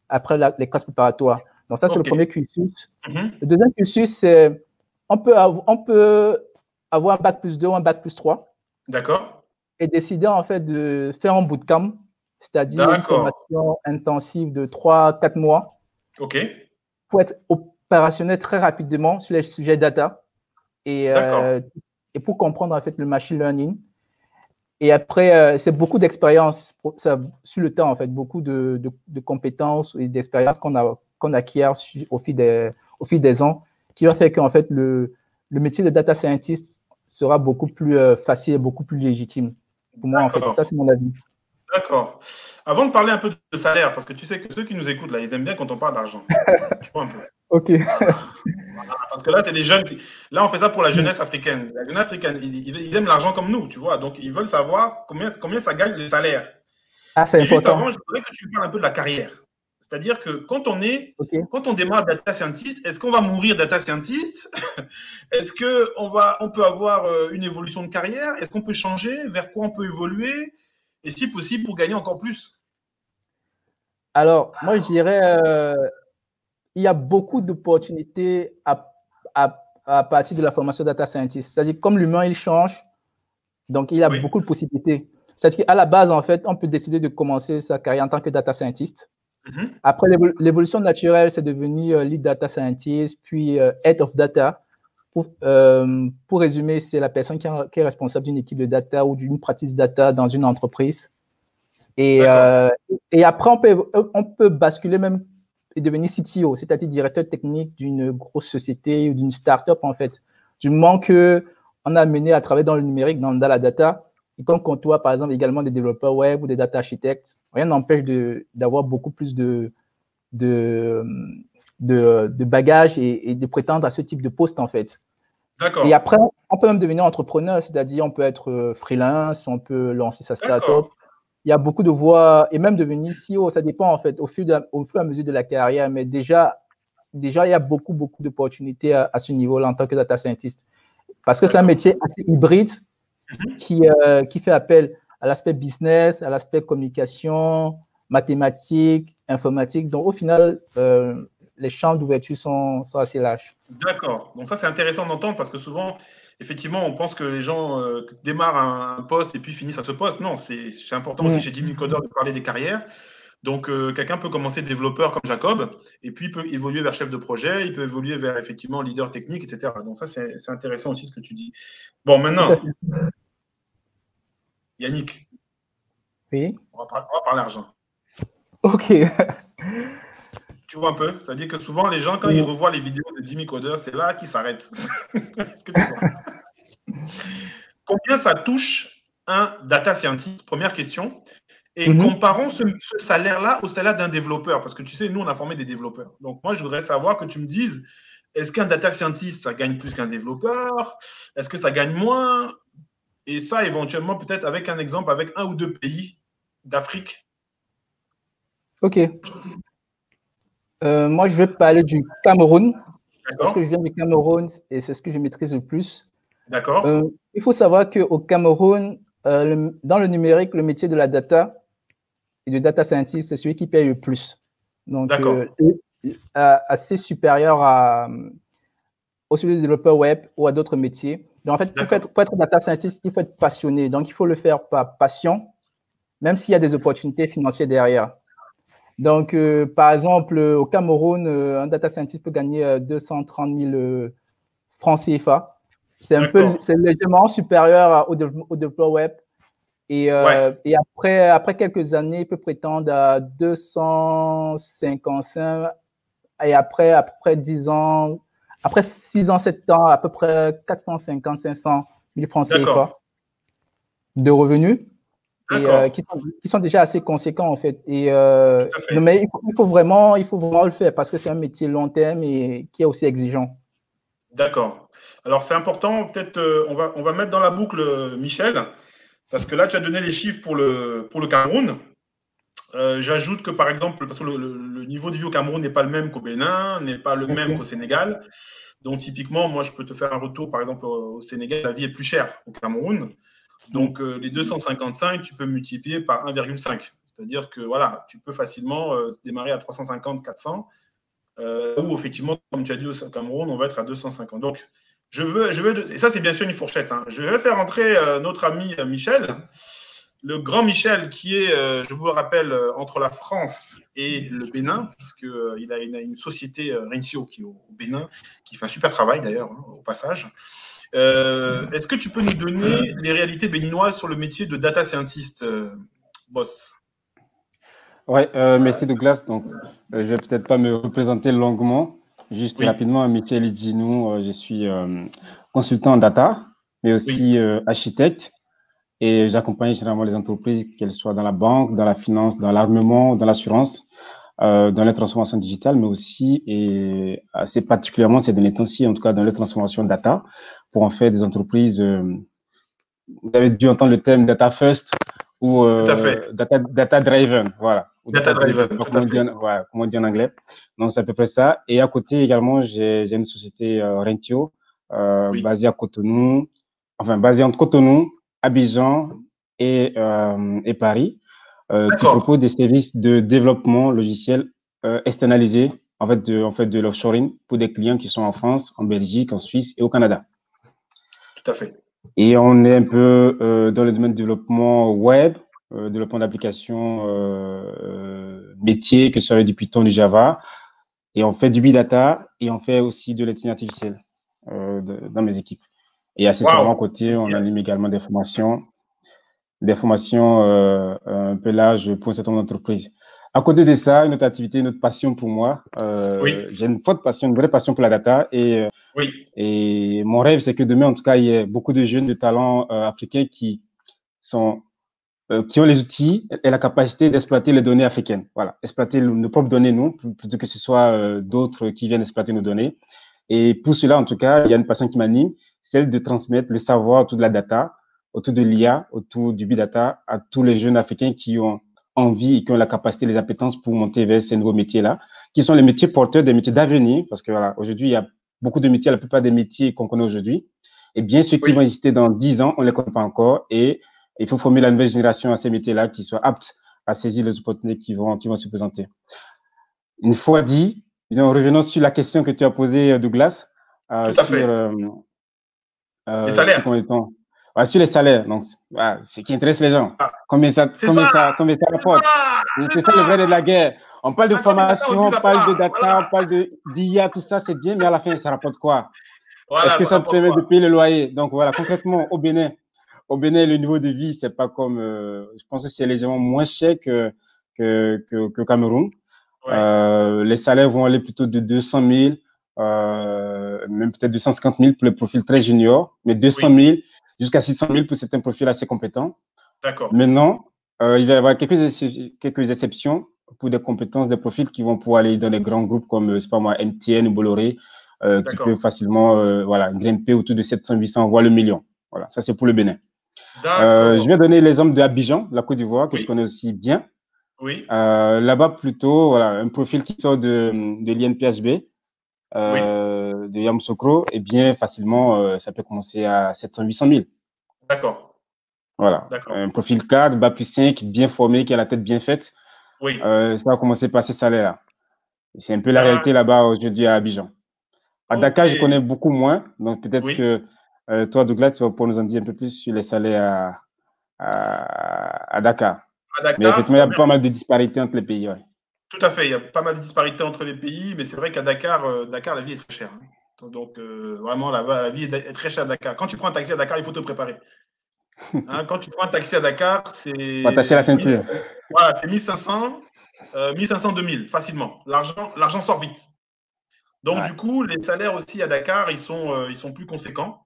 après la- les classes préparatoires. Donc, ça, c'est le premier cursus. Mhm. Le deuxième cursus, c'est on peut, on peut avoir un bac plus 2 ou un bac plus 3 D'accord. et décider en fait de faire un bootcamp, c'est-à-dire une formation intensive de 3-4 mois OK. pour être opérationnel très rapidement sur les sujets data et, euh, et pour comprendre en fait le machine learning. Et après, euh, c'est beaucoup d'expérience sur le temps, en fait, beaucoup de, de- de compétences et d'expérience qu'on acquiert su- au fil, des, au fil des ans, qui va faire qu'en fait, le, le métier de data scientist sera beaucoup plus euh, facile et beaucoup plus légitime. Pour moi, en fait, ça, c'est mon avis. D'accord. Avant de parler un peu de salaire, parce que tu sais que ceux qui nous écoutent, là, ils aiment bien quand on parle d'argent. tu vois un peu. OK. Parce que là, c'est des jeunes. qui- Là, on fait ça pour la jeunesse africaine. La jeunesse africaine, ils, aiment l'argent comme nous, tu vois. Donc, ils veulent savoir combien, combien ça gagne les salaires. Ah, c'est Et juste important. avant, je voudrais que tu parles un peu de la carrière. C'est-à-dire que quand on est, quand on démarre data scientist, est-ce qu'on va mourir data scientist? Est-ce que on va, on peut avoir euh, une évolution de carrière? Est-ce qu'on peut changer? Vers quoi on peut évoluer? Et si possible, pour gagner encore plus? Alors, moi, je dirais, euh, il y a beaucoup d'opportunités à, à, à partir de la formation data scientist. C'est-à-dire, comme l'humain, il change, donc il y a beaucoup de possibilités. C'est-à-dire qu'à la base, en fait, on peut décider de commencer sa carrière en tant que data scientist. Mhm. Après, l'évo- l'évolution naturelle, c'est devenir euh, lead data scientist, puis euh, head of data. Pour, euh, pour résumer, c'est la personne qui, est- qui est responsable d'une équipe de data ou d'une pratique data dans une entreprise. Et, euh, et après, on peut, on peut basculer même et devenir CTO, c'est-à-dire directeur technique d'une grosse société ou d'une start-up, en fait. Du moment que on a mené à travailler dans le numérique, dans, dans la data, et qu'on côtoie, par exemple, également des développeurs web ou des data architectes, rien n'empêche d'avoir beaucoup plus de, de, de, de bagages et, et de prétendre à ce type de poste, en fait. D'accord. Et après, on peut même devenir entrepreneur, c'est-à-dire on peut être euh, freelance, on peut lancer sa start-up. Il y a beaucoup de voies, et même devenir CEO, ça dépend en fait au fur, de- au fur et à mesure de la carrière, mais déjà, déjà il y a beaucoup, beaucoup d'opportunités à, à ce niveau-là en tant que data scientist. Parce que c'est un métier assez hybride qui, euh, qui fait appel à l'aspect business, à l'aspect communication, mathématiques, informatique. Donc au final, euh, les champs d'ouverture sont, sont assez larges. D'accord. Donc ça, c'est intéressant d'entendre parce que souvent, effectivement, on pense que les gens euh, démarrent un, un poste et puis finissent à ce poste. Non, c'est important aussi Mm. chez Jimmy Coder de parler des carrières. Donc, euh, quelqu'un peut commencer développeur comme Jacob et puis il peut évoluer vers chef de projet, il peut évoluer vers effectivement leader technique, etc. Donc ça, c'est intéressant aussi ce que tu dis. Bon, maintenant, Yannick, Oui. on va, par- on va parler argent. Ok. Tu vois un peu C'est-à-dire que souvent, les gens, quand Oui. ils revoient les vidéos de Jimmy Coder, c'est là qu'ils s'arrêtent. Combien ça touche un data scientist? Première question. Et Mhm. comparons ce, ce salaire-là au salaire d'un développeur. Parce que tu sais, nous, on a formé des développeurs. Donc, moi, je voudrais savoir que tu me dises est-ce qu'un data scientist, ça gagne plus qu'un développeur? Est-ce que ça gagne moins? Et ça, éventuellement, peut-être avec un exemple, avec un ou deux pays d'Afrique? Ok. Euh, moi, je vais parler du Cameroun. Parce que je viens du Cameroun et c'est ce que je maîtrise le plus. D'accord. Euh, il faut savoir qu'au Cameroun, euh, le- dans le numérique, le métier de la data et de data scientist, c'est celui qui paye le plus. Donc, D'accord. euh, assez supérieur à, euh, au celui de développeur web ou à d'autres métiers. Donc, en fait, pour être, pour être data scientist, il faut être passionné. Donc, il faut le faire par passion, même s'il y a des opportunités financières derrière. Donc, euh, par exemple, euh, au Cameroun, euh, un data scientist peut gagner euh, 230 000 euh, francs CFA. C'est un peu, c'est légèrement supérieur à- au, développement- au développeur web. Et, et après, après quelques années, il peut prétendre à 255. Et après, à peu près 10 ans, après 6 ans, 7 ans, à peu près 450, 500 000 francs CFA de revenus et, euh, qui, sont, qui sont déjà assez conséquents en fait. Et, euh, non, mais il faut, il faut vraiment, il faut vraiment le faire parce que c'est un métier long terme et qui est aussi exigeant. D'accord. Alors, c'est important, peut-être, euh, on, va, on va mettre dans la boucle Michel, parce que là, tu as donné les chiffres pour le, pour le Cameroun. J'ajoute que, par exemple, parce que le, le- le niveau de vie au Cameroun n'est pas le même qu'au Bénin, n'est pas le même qu'au Sénégal. Donc, typiquement, moi, je peux te faire un retour, par exemple, au au Sénégal, la vie est plus chère qu'au Cameroun. Donc, euh, les 255, tu peux multiplier par 1,5. C'est-à-dire que, voilà, tu peux facilement euh, démarrer à 350, 400. Euh, ou effectivement, comme tu as dit au Cameroun, on va être à 250. Donc, je veux, je veux, et ça c'est bien sûr une fourchette. hein. Je vais faire entrer notre ami Michel, le grand Michel, qui est, je vous le rappelle, entre la France et le Bénin, puisqu'il a une, société Rencio qui est au, au Bénin, qui fait un super travail d'ailleurs, hein, au passage. Euh, Est-ce que tu peux nous donner les réalités béninoises sur le métier de data scientist, euh, boss? Ouais, euh, merci Douglas. Donc, je vais peut-être pas me représenter longuement, juste rapidement. Michel Idjinou, euh, je suis consultant en data, mais aussi architecte. Et j'accompagne généralement les entreprises, qu'elles soient dans la banque, dans la finance, dans l'armement, dans l'assurance, euh, dans les transformations digitales, mais aussi, et assez particulièrement ces derniers temps-ci, en tout cas dans les transformations data, pour en faire des entreprises. euh, vous avez dû entendre le terme data first ou euh, fait. data, data driven, voilà. Ou Data driven, à comment, on dit, voilà, comment on dit en anglais. Donc, c'est à peu près ça. Et à côté également, j'ai une société euh, Rentio, basée à Cotonou, enfin, basée entre Cotonou, Abidjan et, et Paris, euh, qui propose des services de développement logiciel euh, externalisés, en fait, de, en fait, de l'offshoring pour des clients qui sont en France, en Belgique, en Suisse et au Canada. Tout à fait. Et on est un peu euh, dans le domaine du développement web, euh, développement d'applications euh, euh, métiers, que ce soit du Python, du Java. Et on fait du big data et on fait aussi de l'intelligence artificielle de- dans mes équipes. Et accessoirement, à côté, on anime également des formations, des formations un peu larges pour un certain nombre d'entreprises. À côté de ça, une autre activité, une autre passion pour moi. euh, Oui. J'ai une forte passion, une vraie passion pour la data. Et, euh, Oui. et mon rêve, c'est que demain, en tout cas, il y ait beaucoup de jeunes de talents euh, africains qui sont euh, qui ont les outils et la capacité d'exploiter les données africaines. Voilà, exploiter le- nos propres données, nous, pl- plutôt que ce soit euh, d'autres qui viennent exploiter nos données. Et pour cela, en tout cas, il y a une passion qui m'anime, celle de transmettre le savoir, toute la data autour de l'IA, autour du big data, à tous les jeunes Africains qui ont envie et qui ont la capacité, les appétences pour monter vers ces nouveaux métiers-là, qui sont les métiers porteurs des métiers d'avenir, parce que voilà, aujourd'hui, il y a beaucoup de métiers, la plupart des métiers qu'on connaît aujourd'hui. Et bien ceux qui vont exister dans 10 ans, on ne les connaît pas encore. Et il faut former la nouvelle génération à ces métiers-là qui soient aptes à saisir les opportunités qui vont, qui vont se présenter. Une fois dit, en revenant sur la question que tu as posée, Douglas, euh, Tout à sur, fait. euh, euh, Les salaires. sur Ouais, sur les salaires, donc c'est ce qui intéresse les gens. Combien ça, combien ça. ça, combien ça rapporte C'est ça le vrai de la guerre. On parle de formation, on parle de data, on parle de d'IA, tout ça, c'est bien, mais à la fin, ça rapporte quoi? Voilà, Est-ce que ça ça te permet quoi? de payer le loyer? Donc voilà, concrètement, au Bénin, au Bénin, le niveau de vie, c'est pas comme, euh, je pense que c'est légèrement moins cher que que que, que Cameroun. Euh, les salaires vont aller plutôt de 200 000, euh, même peut-être 250 000 pour les profils très juniors, mais 200 000 jusqu'à 600 000 pour certains profils assez compétents. D'accord. Maintenant, euh, il va y avoir quelques, quelques exceptions pour des compétences, des profils qui vont pouvoir aller dans des grands groupes comme, euh, c'est pas moi, MTN ou Bolloré, euh, qui peuvent facilement euh, voilà, grimper autour de 700, 800, voire le million. Voilà, ça c'est pour le Bénin. Je vais donner l'exemple d'Abidjan, la Côte d'Ivoire, que je connais aussi bien. Oui. Là-bas, plutôt, voilà, un profil qui sort de, de l'INPHB, euh, de Yamoussoukro, et bien facilement, euh, ça peut commencer à 700, 800 000. D'accord. Voilà. Un profil cadre, bas plus 5, bien formé, qui a la tête bien faite. Oui. Euh, ça va commencer par ces salaires-là. C'est un peu la Ah. réalité là-bas aujourd'hui à Abidjan. À Dakar, je connais beaucoup moins. Donc peut-être Oui. que euh, toi, Douglas, tu vas pouvoir nous en dire un peu plus sur les salaires à, à, à Dakar. À Dakar, Mais effectivement, il y a merci. pas mal de disparités entre les pays. ouais. Tout à fait, il y a pas mal de disparités entre les pays, mais c'est vrai qu'à Dakar, euh, Dakar, la vie est très chère. hein. Donc, euh, vraiment, la, la vie est très chère à Dakar. Quand tu prends un taxi à Dakar, il faut te préparer. Hein, quand tu prends un taxi à Dakar, c'est. Attacher la ceinture. Voilà, c'est 1500, euh, 1500, 2000, facilement. L'argent l'argent sort vite. Donc, du coup, les salaires aussi à Dakar, ils sont, euh, ils sont plus conséquents.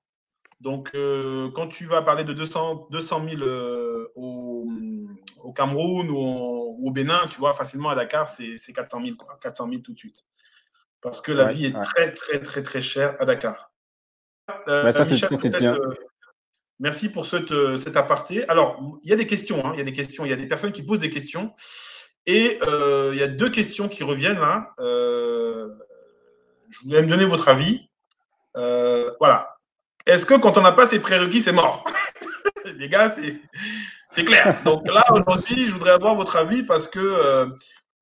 Donc, euh, quand tu vas parler de 200, 200 000 euh, au, au Cameroun ou, en- ou au Bénin, tu vois, facilement à Dakar, c'est c'est 400 000, quoi, 400 000 tout de suite. Parce que la Ouais, vie est ouais. très, très, très, très chère à Dakar. Euh, ça, Michel, bien. euh, merci pour cette, euh, cet aparté. Alors, il y a des questions, hein, il y a des questions, il y a des personnes qui posent des questions. Et il y a deux questions qui reviennent là. Je voulais me donner votre avis. Voilà. Est-ce que quand on n'a pas ces prérequis, c'est mort? Les gars, c'est- clair. Donc là, aujourd'hui, je voudrais avoir votre avis parce que euh,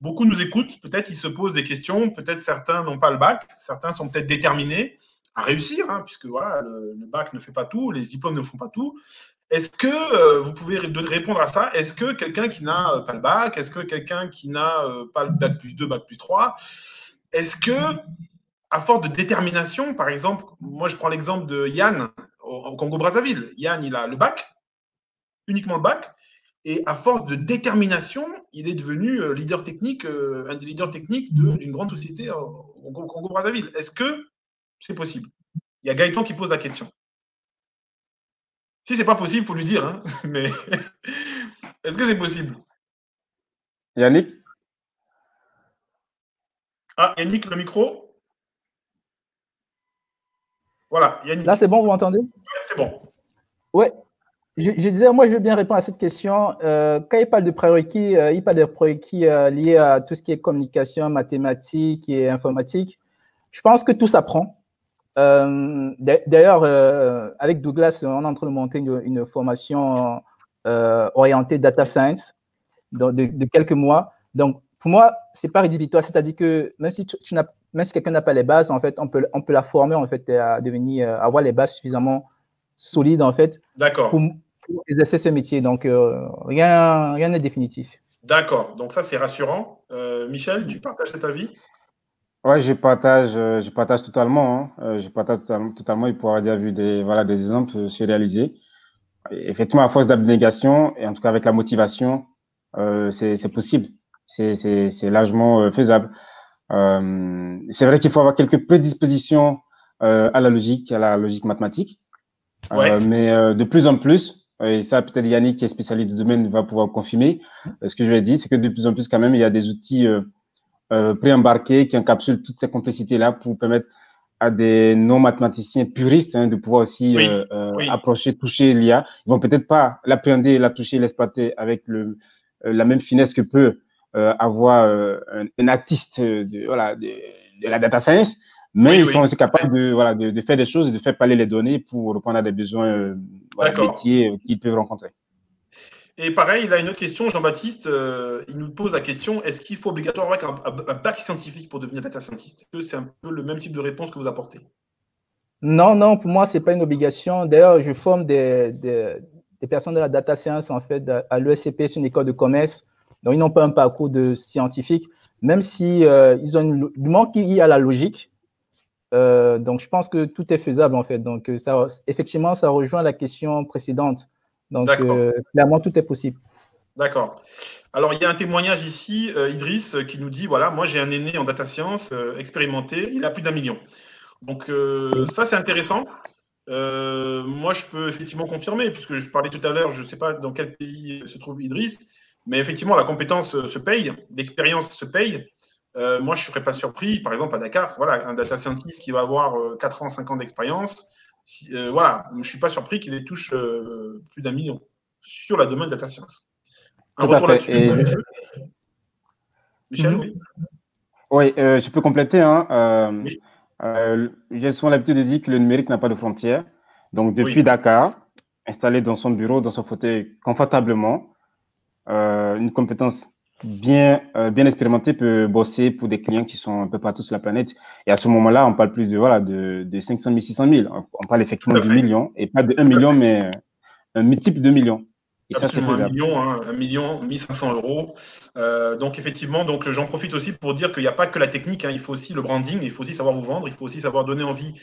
beaucoup nous écoutent. Peut-être ils se posent des questions. Peut-être certains n'ont pas le bac. Certains sont peut-être déterminés à réussir, hein, puisque voilà, le, bac ne fait pas tout, les diplômes ne font pas tout. Est-ce que euh, vous pouvez répondre à ça? Est-ce que quelqu'un qui n'a euh, pas le bac, est-ce que quelqu'un qui n'a pas le bac plus 2, bac plus 3, est-ce que, à force de détermination, par exemple, moi je prends l'exemple de Yann au, au Congo-Brazzaville. Yann, il a le bac, uniquement le bac, et à force de détermination, il est devenu euh, leader technique, euh, un des leaders techniques de- d'une grande société euh, au Congo- Congo-Brazzaville. Est-ce que c'est possible? Il y a Gaëtan qui pose la question. Si c'est pas possible, il faut lui dire, hein, mais est-ce que c'est possible? Yannick? Ah, Yannick, le micro? Voilà, Yannick. Là, c'est bon, vous m'entendez? C'est bon. Ouais. Je, je disais, moi, je veux bien répondre à cette question. Euh, quand il parle de prérequis, euh, il parle de prérequis euh, liés à tout ce qui est communication, mathématiques et informatique. Je pense que tout s'apprend. Euh, d'a- D'ailleurs, euh, avec Douglas, on est en train de monter une, une formation orientée data science dans- de, de quelques mois. Donc, pour moi, c'est pas rédhibitoire. C'est-à-dire que même si, tu, tu n'as- même si quelqu'un n'a pas les bases, en fait, on peut, on peut la former en fait à devenir, euh, avoir les bases suffisamment solides en fait D'accord. pour, pour exercer ce métier. Donc, euh, rien rien n'est définitif. D'accord, donc ça c'est rassurant. Euh, Michel, tu partages cet avis? Ouais, je partage, je partage totalement. hein. Je partage totalement, totalement. Il pourra déjà vu des, voilà, des exemples se réaliser. Effectivement, à force d'abnégation et en tout cas avec la motivation, euh, c'est c'est possible. C'est largement euh, faisable. Euh, c'est vrai qu'il faut avoir quelques prédispositions euh, à la logique, à la logique mathématique. Euh, Ouais. mais de plus en plus, et ça peut-être Yannick qui est spécialiste du domaine va pouvoir confirmer, ce que je vais dire, c'est que de plus en plus quand même, il y a des outils pré-embarqués qui encapsulent toutes ces complexités-là pour permettre à des non-mathématiciens puristes hein, de pouvoir aussi Oui, euh, oui. approcher, toucher l'IA. Ils vont peut-être pas l'appréhender, la toucher, l'exploiter avec le, euh, la même finesse que peut avoir euh, un, un artiste de, voilà, de, de la data science, mais Oui, ils oui. sont aussi capables de, voilà, de, de faire des choses et de faire parler les données pour répondre à des besoins euh, voilà, D'accord. métiers euh, qu'ils peuvent rencontrer. Et pareil, il a une autre question, Jean-Baptiste. euh, il nous pose la question est-ce qu'il faut obligatoirement avoir un, un bac scientifique pour devenir data scientist? Est-ce que c'est un peu le même type de réponse que vous apportez? Non, non, pour moi, ce n'est pas une obligation. D'ailleurs, je forme des, des, des personnes de la data science en fait, à l'ESCP, c'est une école de commerce. Donc, ils n'ont pas un parcours de scientifique, même si euh, ils ont une, du moment qu'il y a la logique. Euh, donc, je pense que tout est faisable en fait. Donc, euh, ça, effectivement, ça rejoint la question précédente. Donc, euh, clairement, tout est possible. D'accord. Alors, il y a un témoignage ici, Idriss, qui nous dit voilà, moi j'ai un aîné en data science expérimenté, il a plus d'un million. Donc, ça, c'est intéressant. Euh, moi, je peux effectivement confirmer, puisque je parlais tout à l'heure, je ne sais pas dans quel pays se trouve Idriss, mais effectivement, la compétence euh, se paye, l'expérience se paye. Euh, moi, je ne serais pas surpris, par exemple, à Dakar, voilà, un data scientist qui va avoir euh, 4 ans, 5 ans d'expérience, si- euh, voilà, je ne suis pas surpris qu'il les touche euh, plus d'un million sur la domaine data science. Un Tout retour là-dessus, Et- Michel, Mhm. oui Oui, euh, je peux compléter. Hein, euh, euh, J'ai souvent l'habitude de dire que le numérique n'a pas de frontières. Donc, depuis Oui. Dakar, installé dans son bureau, dans son fauteuil, confortablement, euh, une compétence bien, euh, bien expérimentée peut bosser pour des clients qui sont un peu partout sur la planète. Et à ce moment-là, on parle plus de, voilà, de, de 500 000, 600 000. On parle effectivement du million, et pas de 1 million, mais un multiple de millions. Et ça, c'est Absolument, un faisable. million, hein, un million, 1500 euros. Euh, donc, effectivement, donc j'en profite aussi pour dire qu'il n'y a pas que la technique, hein, il faut aussi le branding, il faut aussi savoir vous vendre, il faut aussi savoir donner envie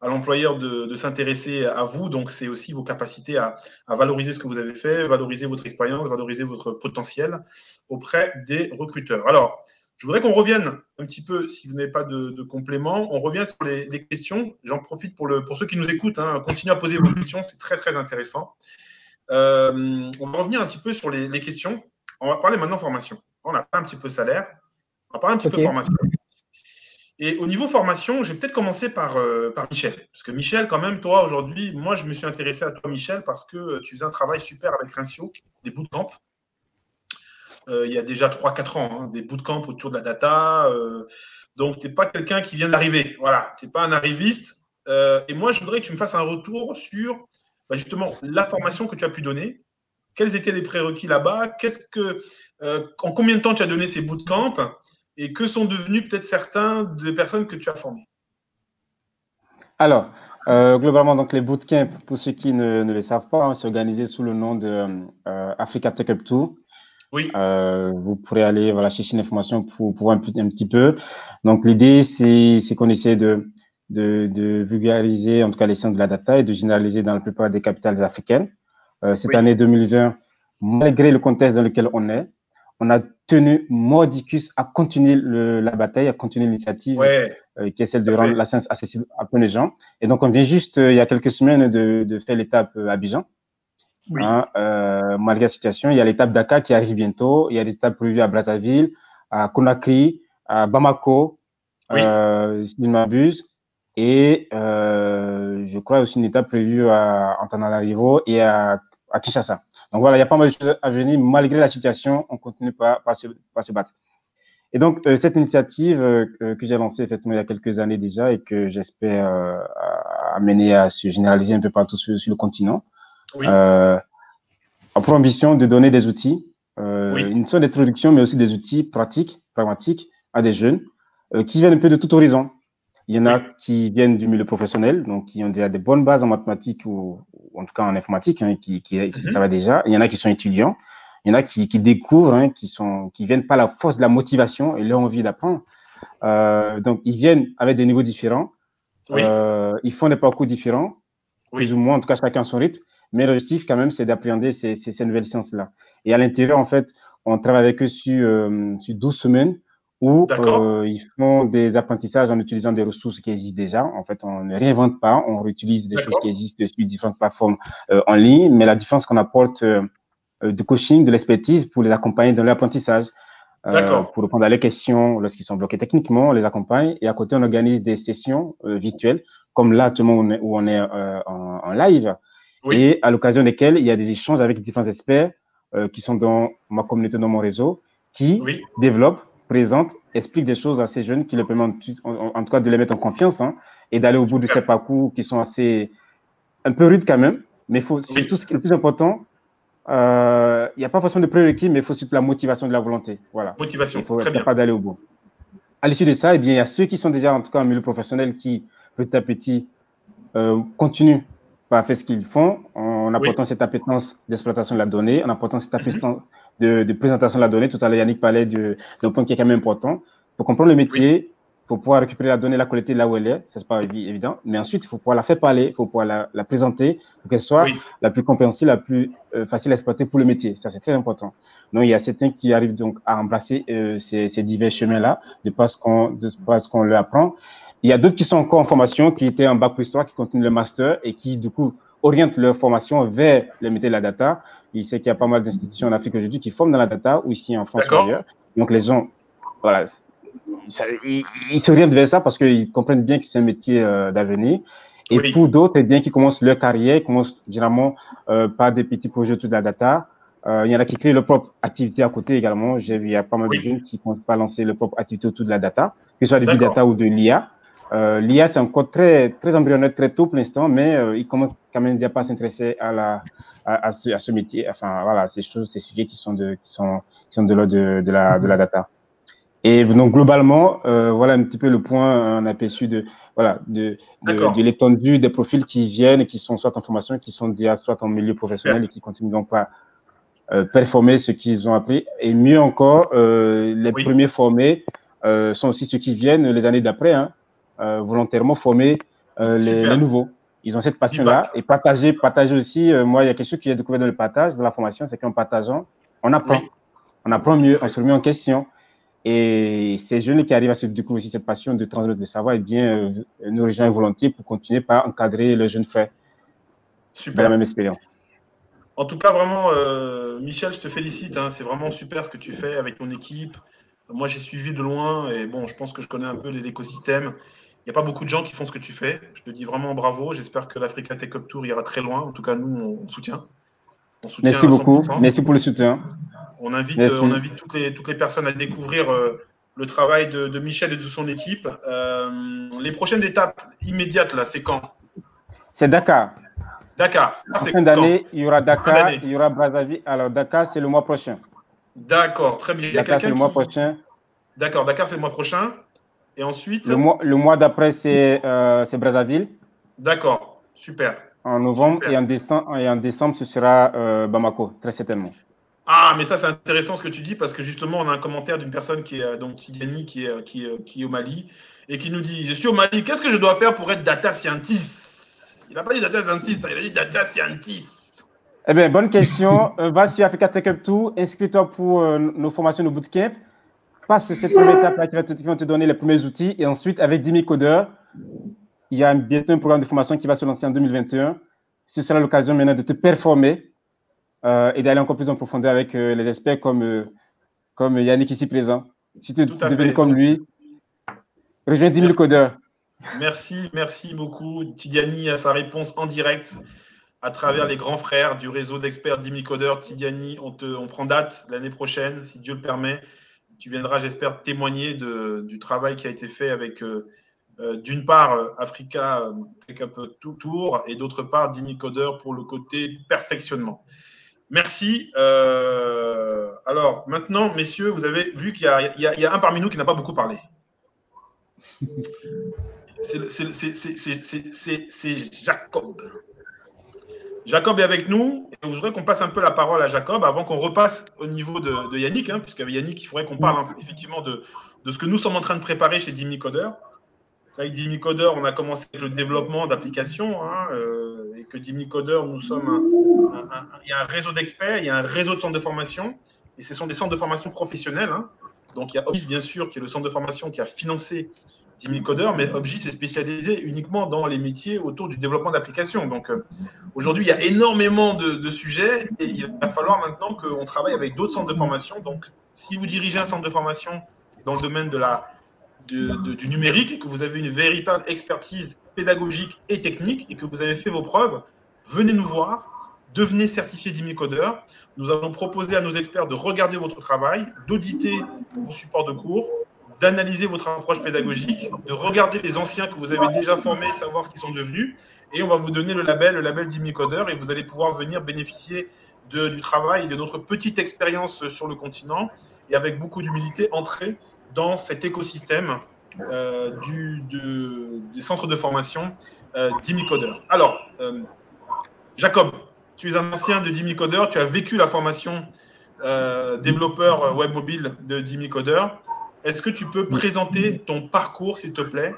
à l'employeur de, de s'intéresser à vous. Donc, c'est aussi vos capacités à, à valoriser ce que vous avez fait, valoriser votre expérience, valoriser votre potentiel auprès des recruteurs. Alors, je voudrais qu'on revienne un petit peu, si vous n'avez pas de, de complément, on revient sur les, les questions. J'en profite pour, le, pour ceux qui nous écoutent, hein, continuez à poser vos questions, c'est très, très intéressant. Euh, on va revenir un petit peu sur les, les questions. On va parler maintenant formation. On a parlé un petit peu salaire. On va parler un petit peu Ok. formation. Et au niveau formation, je vais peut-être commencer par, euh, par Michel. Parce que Michel, quand même, toi, aujourd'hui, moi, je me suis intéressé à toi, Michel, parce que tu faisais un travail super avec Rincio, des bootcamps. Euh, il y a déjà 3-4 ans, hein, des bootcamps autour de la data. euh, donc, tu n'es pas quelqu'un qui vient d'arriver. Voilà, tu n'es pas un arriviste. Euh, et moi, je voudrais que tu me fasses un retour sur bah, justement la formation que tu as pu donner. Quels étaient les prérequis là-bas? Qu'est-ce que, euh, En combien de temps tu as donné ces bootcamps? Et que sont devenus peut-être certains des personnes que tu as formées? Alors, euh, globalement, donc les bootcamps, pour ceux qui ne, ne le savent pas, hein, c'est organisé sous le nom de euh, Africa Tech Up Tour. Oui. Euh, vous pourrez aller voilà, chercher l'information pour, pour un, petit- un petit peu. Donc, l'idée, c'est qu'on essaie de, de, de vulgariser, en tout cas, les sciences de la data et de généraliser dans la plupart des capitales africaines. Cette Oui. année 2020, malgré le contexte dans lequel on est, on a tenu mordicus à continuer le- la bataille, à continuer l'initiative Ouais. euh, qui est celle de fait. rendre la science accessible à plein de gens. Et donc, on vient juste, euh, il y a quelques semaines, de, de faire l'étape euh, Abidjan. Oui. Hein, euh, malgré la situation, il y a l'étape Dakar qui arrive bientôt. Il y a des étapes prévues à Brazzaville, à Conakry, à Bamako, Oui. euh, si je ne m'abuse. Et euh, je crois aussi une étape prévue à Antananarivo et à, à Kinshasa. Donc voilà, il y a pas mal de choses à venir. Malgré la situation, on continue par, par, se, battre. Et donc, euh, cette initiative euh, que j'ai lancée effectivement il y a quelques années déjà et que j'espère euh, à- amener à se généraliser un peu partout sur, sur le continent, Oui. a pour ambition de donner des outils, Oui. une sorte d'introduction, mais aussi des outils pratiques, pragmatiques à des jeunes qui viennent un peu de tout horizon. Il y en a qui viennent du milieu professionnel, donc qui ont déjà des bonnes bases en mathématiques ou, ou en tout cas en informatique, hein, qui, qui, qui Mhm. travaillent déjà. Il y en a qui sont étudiants. Il y en a qui, qui découvrent, hein, qui sont, qui viennent par la force de la motivation et leur envie d'apprendre. Euh, donc, ils viennent avec des niveaux différents. Oui. Euh, ils font des parcours différents, Oui. plus ou moins, en tout cas chacun son rythme. Mais l'objectif, quand même, c'est d'appréhender ces, ces, ces nouvelles sciences-là. Et à l'intérieur, en fait, on travaille avec eux sur, euh, sur 12 semaines où euh, ils font des apprentissages en utilisant des ressources qui existent déjà. En fait, on ne réinvente pas, on réutilise des choses qui existent sur différentes plateformes euh, en ligne, mais la différence qu'on apporte euh, euh, du coaching, de l'expertise pour les accompagner dans l'apprentissage. euh, pour répondre à leurs questions lorsqu'ils sont bloqués techniquement, on les accompagne. Et à côté, on organise des sessions euh, virtuelles, comme là, où on est, où on est euh, en, en live, et à l'occasion desquelles il y a des échanges avec différents experts euh, qui sont dans ma communauté, dans mon réseau, qui développent, présentent, expliquent des choses à ces jeunes qui leur permettent en, en- en tout cas de les mettre en confiance hein, et d'aller au bout de ces parcours qui sont assez un peu rudes quand même. Mais faut surtout ce qui est le plus important, euh, il n'y a pas forcément de prérequis, mais il faut surtout la motivation de la volonté. Voilà. Motivation, Il faut très être bien. capable d'aller au bout. À l'issue de ça, eh bien, il y a ceux qui sont déjà, en tout cas, en milieu professionnel, qui, petit à petit, euh, continuent par faire ce qu'ils font, en apportant cette appétence d'exploitation de la donnée, en apportant cette appétence de, de présentation de la donnée. Tout à l'heure, Yannick parlait d'un point qui est quand même important. Pour comprendre le métier, pour pouvoir récupérer la donnée, la collecter là où elle est, ça c'est pas évi- évident, mais ensuite, il faut pouvoir la faire parler, il faut pouvoir la, la présenter pour qu'elle soit la plus compréhensible, la plus euh, facile à exploiter pour le métier. Ça, c'est très important. Donc, il y a certains qui arrivent donc à embrasser euh, ces, ces divers chemins-là, de ce qu'on leur apprend. Il y a d'autres qui sont encore en formation, qui étaient en bac plus 3, qui continuent le master et qui, du coup, orientent leur formation vers le métier de la data. Il sait qu'il y a pas mal d'institutions en Afrique aujourd'hui qui forment dans la data, ou ici en France ou ailleurs. Donc, les gens, voilà, ça- ils, ils s'orientent vers ça parce qu'ils comprennent bien que c'est un métier euh, d'avenir. Et pour d'autres, eh bien, qui commencent leur carrière, commencent généralement euh, par des petits projets autour de la data. Euh, il y en a qui créent leur propre activité à côté également. J'ai vu, il y a pas mal de jeunes qui ne pas lancer leur propre activité autour de la data, que ce soit de big data ou de l'IA. Euh, L'IA, c'est encore très, très embryonnaire, très tôt pour l'instant, mais euh, ils commencent quand même déjà pas s'intéresser à, la, à, à, ce, à ce métier, enfin, voilà, ces choses, ces sujets qui sont de, qui sont, qui sont de l'ordre de, de, la, de la data. Et donc, globalement, euh, voilà un petit peu le point, un aperçu de, voilà, de, de, l'étendue des profils qui viennent et qui sont soit en formation, qui sont déjà soit en milieu professionnel et qui continuent donc à euh, performer ce qu'ils ont appris. Et mieux encore, euh, les premiers formés sont aussi ceux qui viennent les années d'après, hein, volontairement former les nouveaux. Ils ont cette passion-là et partager, partager aussi. euh, moi, il y a quelque chose que j'ai découvert dans le partage, dans la formation, c'est qu'en partageant, on apprend. On apprend mieux, on se remet en question. Et ces jeunes qui arrivent à se découvrir aussi cette passion de transmettre le savoir, eh bien, euh, nous rejoignent volontiers pour continuer par encadrer les jeunes frères Super. de la même expérience. En tout cas, vraiment, euh, Michel, je te félicite. hein. C'est vraiment super ce que tu fais avec ton équipe. Moi, j'ai suivi de loin et bon, je pense que je connais un peu l'écosystème. Il n'y a pas beaucoup de gens qui font ce que tu fais. Je te dis vraiment bravo. J'espère que l'Africa Tech Up Tour ira très loin. En tout cas, nous, on soutient. On soutient Merci beaucoup. 100%. Merci pour le soutien. On invite, euh, on invite toutes, les, toutes les personnes à découvrir euh, le travail de, de Michel et de son équipe. Euh, les prochaines étapes immédiates, là, c'est quand? C'est Dakar. Dakar. Ah, En fin d'année, il y aura Dakar, il y aura Brazzaville. Alors, Dakar, c'est le mois prochain. D'accord, très bien. Dakar, c'est le mois qui- prochain. D'accord, Dakar, c'est le mois prochain. Et ensuite Le mois, le mois d'après, c'est euh, c'est Brazzaville. D'accord, super. En novembre et en décembre, et en décembre, ce sera euh, Bamako, très certainement. Ah, mais ça, c'est intéressant ce que tu dis parce que justement, on a un commentaire d'une personne qui est euh, donc qui est, qui, est, qui est au Mali et qui nous dit Je suis au Mali, qu'est-ce que je dois faire pour être data scientist? Il n'a pas dit data scientist, il a dit data scientist. Eh bien, bonne question. Va sur Africa Tech Up Tour, inscris-toi pour euh, nos formations, nos bootcamps. Passe cette première étape-là qui, va te- donner les premiers outils. Et ensuite, avec 10 000 codeurs, il y a bientôt un programme de formation qui va se lancer en 2021. Ce sera l'occasion maintenant de te performer euh, et d'aller encore plus en profondeur avec euh, les experts comme, euh, comme Yannick ici présent. Si tu deviens comme lui, rejoins 10 000 codeurs. Merci, merci beaucoup. Tidiane a sa réponse en direct à travers les grands frères du réseau d'experts d'Imicodeur. Tidiane, on, te, on prend date l'année prochaine, si Dieu le permet. Tu viendras, j'espère, témoigner de- du travail qui a été fait avec, euh, euh, d'une part, euh, Africa Tech Up Tour et d'autre part, Dimicodeur pour le côté perfectionnement. Merci. Euh, alors, maintenant, messieurs, vous avez vu qu'il y, y a- il y a un parmi nous qui n'a pas beaucoup parlé. C'est le- Jacob est avec nous. Et je voudrais qu'on passe un peu la parole à Jacob avant qu'on repasse au niveau de, Yannick, hein, puisqu'avec Yannick, il faudrait qu'on parle effectivement de, ce que nous sommes en train de préparer chez Jimmy Coder. C'est que Jimmy Coder, on a commencé avec le développement d'applications hein, euh, et que Jimmy Coder, nous sommes il y a un réseau d'experts, il y a un réseau de centres de formation et ce sont des centres de formation professionnels. hein. Donc il y a Obgis, bien sûr, qui est le centre de formation qui a financé Jimmy mais Obgis est spécialisé uniquement dans les métiers autour du développement d'applications. Donc euh, aujourd'hui, il y a énormément de, sujets et il va falloir maintenant qu'on travaille avec d'autres centres de formation. Donc si vous dirigez un centre de formation dans le domaine de la, du numérique et que vous avez une véritable expertise pédagogique et technique et que vous avez fait vos preuves, venez nous voir, devenez certifié d'imicodeur. Nous allons proposer à nos experts de regarder votre travail, d'auditer vos supports de cours, d'analyser votre approche pédagogique, de regarder les anciens que vous avez déjà formés, savoir ce qu'ils sont devenus, et on va vous donner le label, le label d'imicodeur, et vous allez pouvoir venir bénéficier de- du travail de notre petite expérience sur le continent, et avec beaucoup d'humilité, entrer dans cet écosystème euh, du, de- des centres de formation euh. Alors, euh, Jacob, tu es un ancien de Dimicodeur, tu as vécu la formation euh, développeur web mobile de Dimicodeur. Est-ce que tu peux présenter ton parcours, s'il te plaît?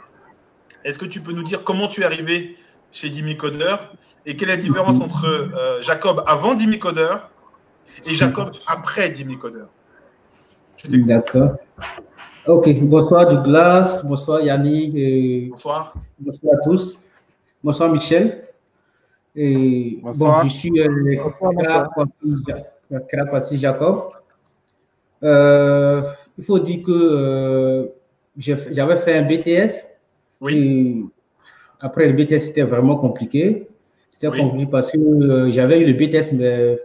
Est-ce que tu peux nous dire comment tu es arrivé chez Dimicodeur et quelle est la différence entre euh, Jacob avant Dimicodeur et Jacob après Dimicodeur D'accord. Ok, bonsoir Douglas, bonsoir Yannick. et Bonsoir. Bonsoir à tous. Bonsoir Michel. Et, Bonsoir. Bon, je suis euh, Bonsoir, bonsoir. Jacob. Euh, il faut dire que euh, j'avais fait un BTS. Et après le BTS, c'était vraiment compliqué. C'était Oui. compliqué parce que euh, j'avais eu le BTS, mais